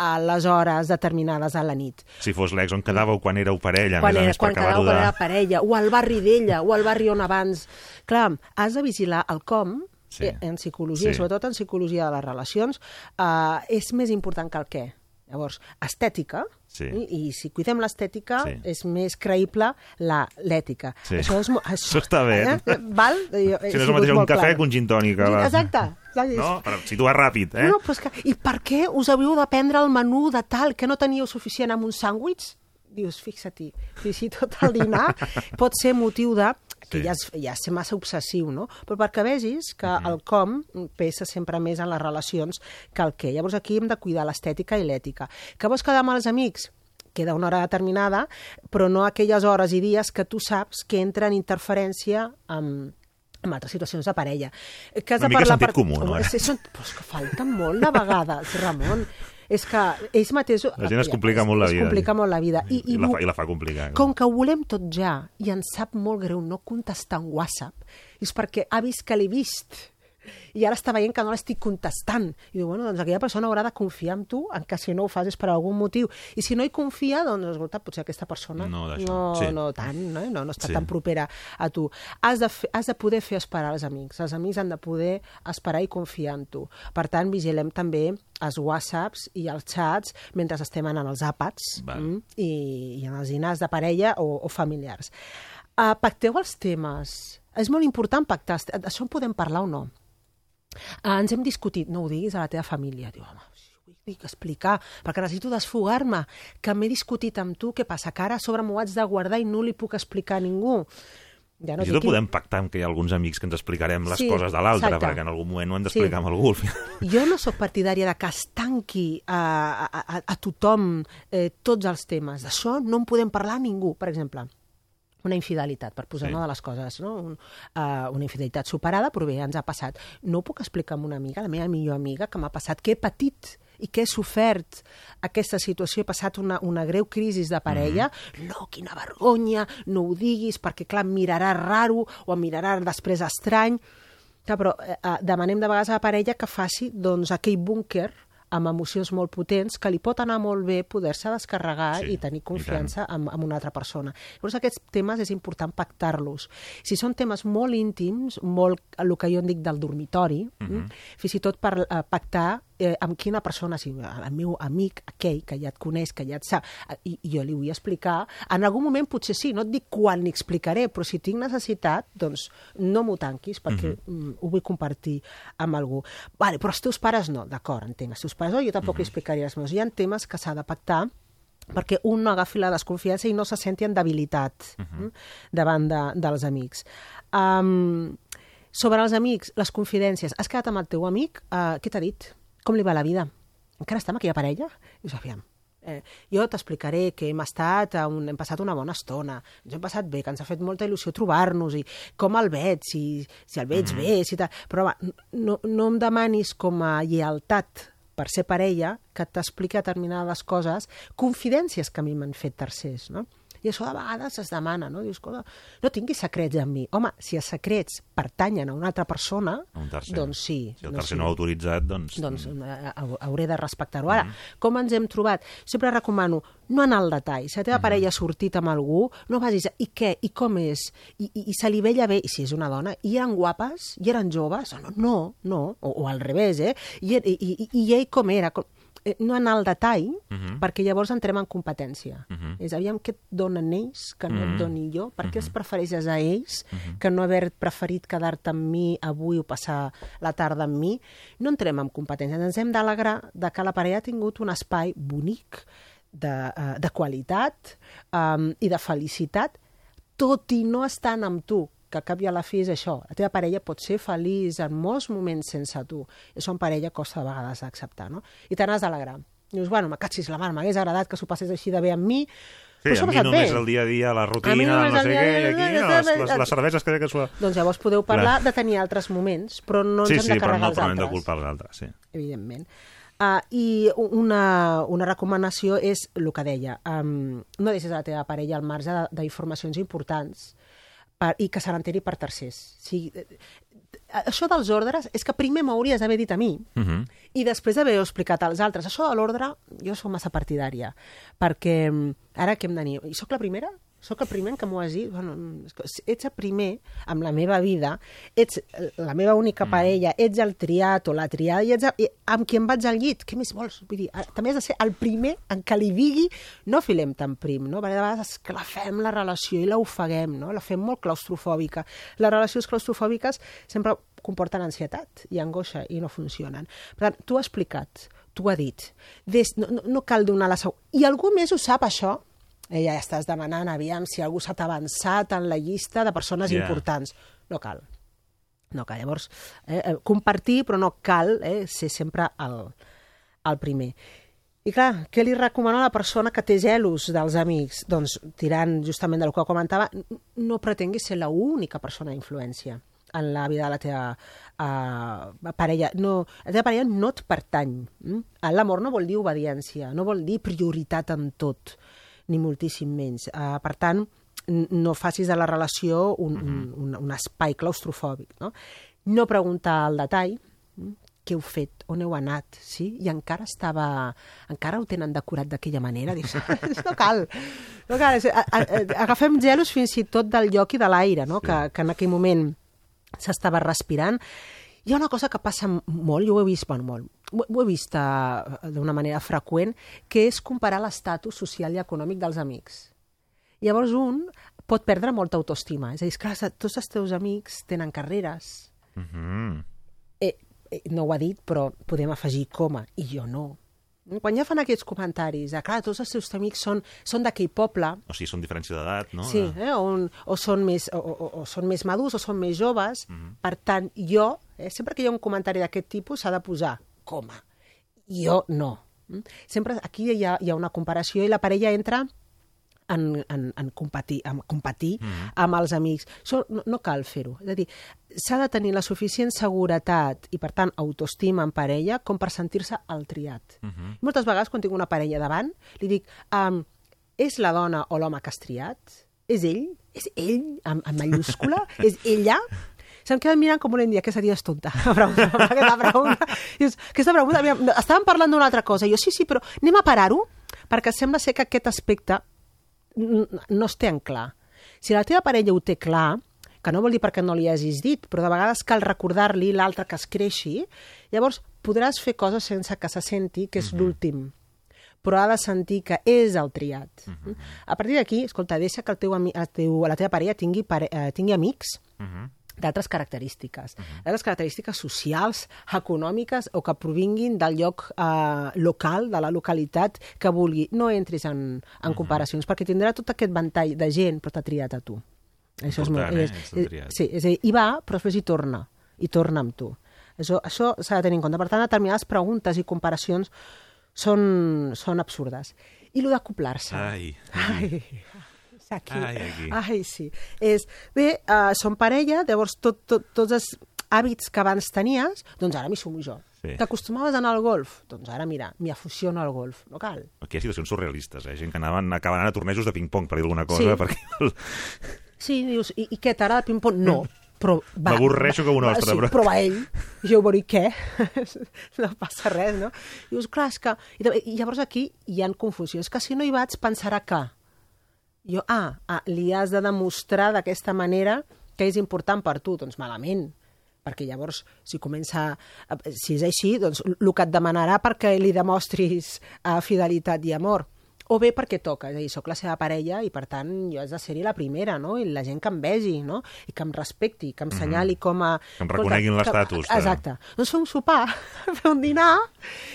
a les hores determinades a la nit. Si fos l'ex on quedàveu quan éreu parella, quan, era, quan quedava acabar-ho quan de... era parella, o al barri d'ella, o al barri on abans... Clar, has de vigilar el com, Sí. eh, en psicologia, Sí. sí. sobretot en psicologia de les relacions, eh, és més important que el què. Llavors, estètica, Sí. i, i si cuidem l'estètica, Sí. és més creïble la- l'ètica. Sí. Això, és, mo- Això està bé. Eh? Val? Jo, Si no és el sigut mateix un cafè clara. que un gin tònic. la- Exacte. No? Per situar ràpid, eh? No, però és que, I per què us havíeu de prendre el menú de tal que no teníeu suficient amb un sàndwich? Dius, fixa-t'hi, fins i tot el dinar [LAUGHS] pot ser motiu de que Sí. ja, és, ja és ser massa obsessiu, no? Però perquè vegis que el com pesa sempre més en les relacions que el què. Llavors aquí hem de cuidar l'estètica i l'ètica. Que vols quedar amb els amics? queda una hora determinada, però no aquelles hores i dies que tu saps que entra en interferència amb, en altres situacions de parella. Que has Una de mica parlar sentit comú, no? És, però és que falta molt de vegades, Ramon. És que ells mateixos... La gent es complica molt la vida. Es complica molt la vida. I, I, i, la, fa, I la fa complicar. com que ho volem tot ja i ens sap molt greu no contestar en WhatsApp, és perquè ha vist que l'he vist i ara està veient que no l'estic contestant. I diu, bueno, doncs aquella persona haurà de confiar en tu, en que si no ho fas és per algun motiu. I si no hi confia, doncs, escolta, potser aquesta persona No, no, Sí. no tant, no, no, no està Sí. tan propera a tu. Has de, fer, has de poder fer esperar els amics. Els amics han de poder esperar i confiar en tu. Per tant, vigilem també els whatsapps i els chats mentre estem anant als àpats Val. mm, i, i en els dinars de parella o, o familiars. Uh, pacteu els temes. És molt important pactar. D'això en podem parlar o no? Uh, ens hem discutit, no ho diguis a la teva família. Diu, home, dic explicar, perquè necessito desfogar-me, que m'he discutit amb tu, què passa, que ara a sobre m'ho haig de guardar i no li puc explicar a ningú. Ja No I tot podem pactar amb que hi ha alguns amics que ens explicarem les Sí, coses de l'altre, perquè en algun moment ho hem d'explicar Sí. amb algú. Jo no sóc partidària de que es tanqui a, a, a, a tothom eh, tots els temes. D'això no en podem parlar a ningú, per exemple. Una infidelitat, per posar Sí. una de les coses, no? Un, uh, una infidelitat superada, però bé, ens ha passat. No puc explicar a una amiga, la meva millor amiga, que m'ha passat, que he patit i que he sofert aquesta situació, he passat una, una greu crisi de parella, mm -hmm. no, quina vergonya, no ho diguis, perquè clar, em mirarà raro o em mirarà després estrany. Clar, però eh, eh, demanem de vegades a la parella que faci doncs, aquell búnquer amb emocions molt potents, que li pot anar molt bé poder-se descarregar Sí, i tenir i confiança en, en una altra persona. Llavors aquests temes és important pactar-los. Si són temes molt íntims, molt el que jo en dic del dormitori, uh -huh. fins i tot per eh, pactar eh, amb quina persona, si el meu amic, aquell que ja et coneix, que ja et sap, eh, i, i jo li vull explicar, en algun moment potser sí, no et dic quan n'hi explicaré, però si tinc necessitat, doncs no m'ho tanquis perquè uh -huh. mm, ho vull compartir amb algú. Vale, però els teus pares no, d'acord, entenc, els teus pares no, jo tampoc uh -huh. explicaria els meus. Hi ha temes que s'ha de pactar perquè un no agafi la desconfiança i no se senti en debilitat uh -huh. davant de, dels amics. Um, sobre els amics, les confidències. Has quedat amb el teu amic? Uh, què t'ha dit? Com li va la vida? Encara està amb aquella parella? I dius, aviam, Eh, jo t'explicaré que hem estat, un, hem passat una bona estona, ens hem passat bé, que ens ha fet molta il·lusió trobar-nos i com el veig, si, si el veig mm bé, si tal... però va, no, no em demanis com a lleialtat per ser parella que t'expliqui determinades coses, confidències que a mi m'han fet tercers, no? I això de vegades es demana, no? Dius, escolta, no tinguis secrets amb mi. Home, si els secrets pertanyen a una altra persona, A un tercer. doncs sí. Si el no, tercer sí no ha autoritzat, doncs... doncs eh, hau- hauré de respectar-ho. Ara, com ens hem trobat? Sempre recomano no anar al detall. Si la teva parella ha sortit amb algú, no vagis a, i què, i com és, i, i, i se li veia bé, i si és una dona, i eren guapes, i eren joves, no, no, no o, o al revés, eh? I, i, i, i ell com era, com, eh, no anar al detall, perquè llavors entrem en competència. És aviam què et donen ells que no et doni jo, per què els prefereixes a ells que no haver preferit quedar-te amb mi avui o passar la tarda amb mi? No entrem en competència, ens hem d'alegrar de que la parella ha tingut un espai bonic, de, uh, de qualitat um, i de felicitat, tot i no estant amb tu, que a cap i a la fi és això. La teva parella pot ser feliç en molts moments sense tu. I en parella costa de vegades d'acceptar, no? I te n'has d'alegrar. Dius, bueno, me catxis la mar, m'hagués agradat que s'ho passés així de bé amb mi, Sí, però a mi només bé. el dia a dia, la rutina, no sé què, i aquí no, les, les, les cerveses que, que s'ho... Doncs llavors podeu parlar de tenir altres moments, però no ens Sí, hem sí, de però carregar no, els però no hem de altres culpar els altres, sí. evidentment. Uh, I una, una recomanació és el que deia, um, no deixes a la teva parella al marge d'informacions importants per, i que se n'enteri per tercers. O sigui, eh, eh, això dels ordres és que primer m'hauries d'haver dit a mi Uh -huh. i després d'haver-ho explicat als altres. Això de l'ordre, jo sóc massa partidària, perquè mm, ara què hem de dir? I sóc la primera? Sóc el primer què m'ho has dit? Bueno, mm, que ets el primer amb la meva vida, ets la meva única parella, ets el triat o la triada, i ets el, i amb qui em vaig al llit. Què més vols? Vull dir, també has de ser el primer en què li digui no filem tan prim, no? Perquè de vegades esclafem la relació i l'ofeguem, no? La fem molt claustrofòbica. Les relacions claustrofòbiques sempre comporten ansietat i angoixa i no funcionen. Per tant, tu has explicat, tu has dit, des, no, no, no cal donar la seu. I algú més ho sap, això? Eh, ja estàs demanant, aviam, si algú s'ha avançat en la llista de persones Ja. importants. No cal. No cal. Llavors, eh, eh, compartir, però no cal eh, ser sempre el, el primer. I clar, què li recomano a la persona que té gelos dels amics? Doncs, tirant justament del que comentava, no pretenguis ser l'única persona d'influència en la vida de la teva uh, parella. No, la teva parella no et pertany. Mm? L'amor no vol dir obediència, no vol dir prioritat en tot, ni moltíssim menys. Uh, per tant, no facis de la relació un, un, un, un espai claustrofòbic. No, no preguntar al detall, mm? què heu fet, on heu anat, sí? I encara estava... Encara ho tenen decorat d'aquella manera? Dius, [LAUGHS] no cal, no cal. És- a- a- Agafem gelos fins i tot del lloc i de l'aire, no? que, que en aquell moment s'estava respirant. Hi ha una cosa que passa molt, jo ho he vist, bueno, molt, ho, ho he vist uh, d'una manera freqüent, que és comparar l'estatus social i econòmic dels amics. Llavors un pot perdre molta autoestima. És a dir, clar, tots els teus amics tenen carreres, Uh -huh. eh, eh, no ho ha dit, però podem afegir coma, i jo no. Quan ja fan aquests comentaris, de, clar, tots els seus amics són, són d'aquell poble, O sigui, són diferència d'edat, no? Sí, De- eh? o, o, són més, o, o, o són més madurs o són més joves. Per tant, jo, eh, sempre que hi ha un comentari d'aquest tipus, s'ha de posar coma. Jo no. Mm? Sempre aquí hi ha, hi ha una comparació i la parella entra en, en, en competir, en competir amb els amics. Això no, no cal fer-ho. És a dir, s'ha de tenir la suficient seguretat i, per tant, autoestima en parella com per sentir-se el triat. Moltes vegades, quan tinc una parella davant, li dic, um, és la dona o l'home que has triat? És ell? És ell, en, en mayúscula? és ella? Se'm queden mirant com una índia, que series tonta. [LAUGHS] La pregunta, aquesta pregunta. Dius, aquesta pregunta, aviam, estàvem parlant d'una altra cosa. I jo, sí, sí, però anem a parar-ho, perquè sembla ser que aquest aspecte no es té en clar. Si la teva parella ho té clar, que no vol dir perquè no li hagis dit, però de vegades cal recordar-li l'altre que es creixi, llavors podràs fer coses sense que se senti que és l'últim però ha de sentir que és el triat. A partir d'aquí, escolta, deixa que el teu, el teu, la teva parella tingui, pare, eh, tingui amics d'altres característiques, d'altres característiques socials, econòmiques o que provinguin del lloc eh, local, de la localitat que vulgui. No entris en, en comparacions, perquè tindrà tot aquest ventall de gent, però t'ha triat a tu. Això Important, eh? és, És el sí, és a dir, hi va, però després hi torna, i torna amb tu. Això això s'ha de tenir en compte. Per tant, determinades preguntes i comparacions són, són absurdes. I lo d'acoplar-se. Ai, Ai, és aquí. Ai, aquí. Ai, sí. És, bé, uh, som parella, llavors tot, tot, tots els hàbits que abans tenies, doncs ara m'hi sumo jo. Sí. T'acostumaves a anar al golf? Doncs ara, mira, m'hi aficiono al golf. No cal. Aquí hi ha situacions surrealistes, eh? Gent que anaven, acabaven a tornejos de ping-pong, per dir alguna cosa, Sí. perquè... Sí, dius, i, i què, t'agrada el ping-pong? No, però... Va, M'avorreixo com una va, ostra, sí, però- però va ell. I jo, bueno, i què? [LAUGHS] no passa res, no? I dius, clar, és que... I llavors aquí hi han confusions. Que si no hi vaig, pensarà que... Jo, ah, ah, li has de demostrar d'aquesta manera que és important per tu. Doncs malament perquè llavors, si comença... a- Si és així, doncs el que et demanarà perquè li demostris uh, fidelitat i amor. O bé perquè toca, és a dir, sóc la seva parella i, per tant, jo has de ser-hi la primera, no? I la gent que em vegi, no? I que em respecti, que em senyali com a... Que em reconeguin l'estatus de- Exacte. Doncs fer un sopar, [LAUGHS] fer un dinar,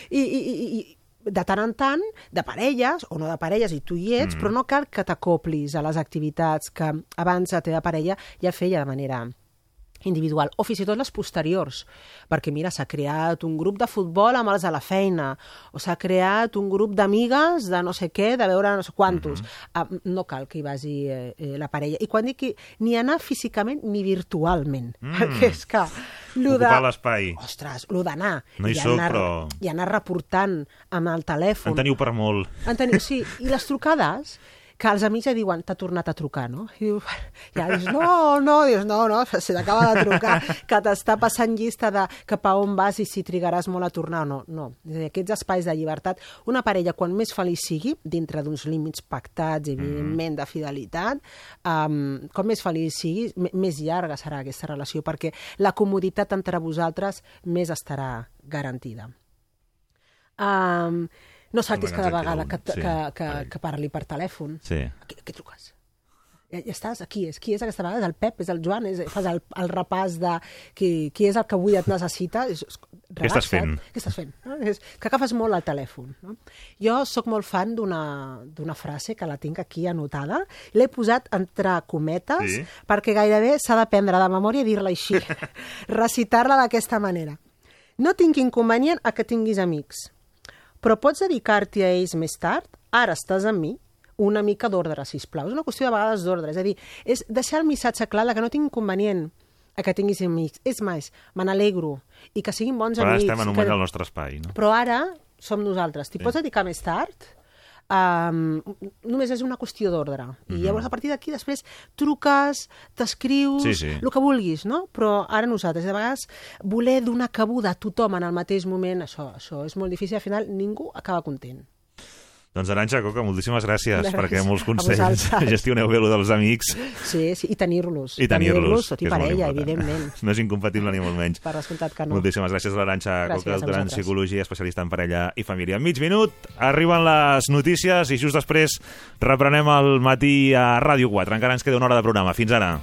i, i, i de tant en tant, de parelles, o no de parelles, i tu hi ets, però no cal que t'acoplis a les activitats que abans la teva parella ja feia de manera individual, o fins i tot les posteriors, perquè mira, s'ha creat un grup de futbol amb els de la feina, o s'ha creat un grup d'amigues de no sé què, de veure no sé quantos. Ah, no cal que hi vagi eh, eh, la parella. I quan dic que ni anar físicament ni virtualment, Mm. [LAUGHS] perquè és que... lo Ocupar l'espai. Ostres, lo d'anar... No hi i soc, anar, però- I anar reportant amb el telèfon... En teniu per molt. En teniu, sí, i les trucades, [LAUGHS] que els amics ja diuen, t'ha tornat a trucar, no? I dius, [LAUGHS] ja dius, no, no, dius, no, no, se t'acaba de trucar, que t'està passant llista de cap a on vas i si trigaràs molt a tornar o no. No, és a dir, aquests espais de llibertat, una parella, quan més feliç sigui, dintre d'uns límits pactats, evidentment, de fidelitat, um, com més feliç sigui, més llarga serà aquesta relació, perquè la comoditat entre vosaltres més estarà garantida. Um, no saltis cada vegada que. Sí, que, que, carai. que parli per telèfon. Sí. A què, a què truques? Ja, ja estàs, aquí és. Qui és aquesta vegada? És el Pep, és el Joan, és, fas el, el repàs de qui, qui és el que avui et necessita. És, és, Què estàs fent? Què estàs fent? No? És, que agafes molt el telèfon. No? Jo sóc molt fan d'una d'una frase que la tinc aquí anotada. L'he posat entre cometes Sí. perquè gairebé s'ha d'aprendre de memòria i dir-la així. [LAUGHS] Recitar-la d'aquesta manera. No tinc inconvenient a que tinguis amics, però pots dedicar-t'hi a ells més tard? Ara estàs amb mi? Una mica d'ordre, sisplau. És una qüestió de vegades d'ordre. És a dir, és deixar el missatge clar de que no tinc inconvenient a que tinguis amics. És més, me n'alegro. I que siguin bons Però amics. estem en un que... moment del nostre espai, no? Però ara som nosaltres. T'hi Sí. pots dedicar més tard? Um, només és una qüestió d'ordre. I llavors, a partir d'aquí, després truques, t'escrius, Sí, sí. el que vulguis, no? Però ara nosaltres, de vegades, voler donar cabuda a tothom en el mateix moment, això, això és molt difícil. Al final, ningú acaba content. Doncs Arantxa Coca, moltíssimes gràcies, res. perquè molts consells [LAUGHS] gestioneu bé lo dels amics Sí, sí i tenir-los. i tenir-los, tot que i parella, evidentment. [LAUGHS] No és incompatible ni molt menys. Per descomptat que no. Moltíssimes gràcies a Gràcies Coca, doctora en vosaltres. Psicologia, especialista en parella i família. Mig minut, arriben les notícies i just després reprenem el matí a Ràdio 4. Encara ens queda una hora de programa. Fins ara.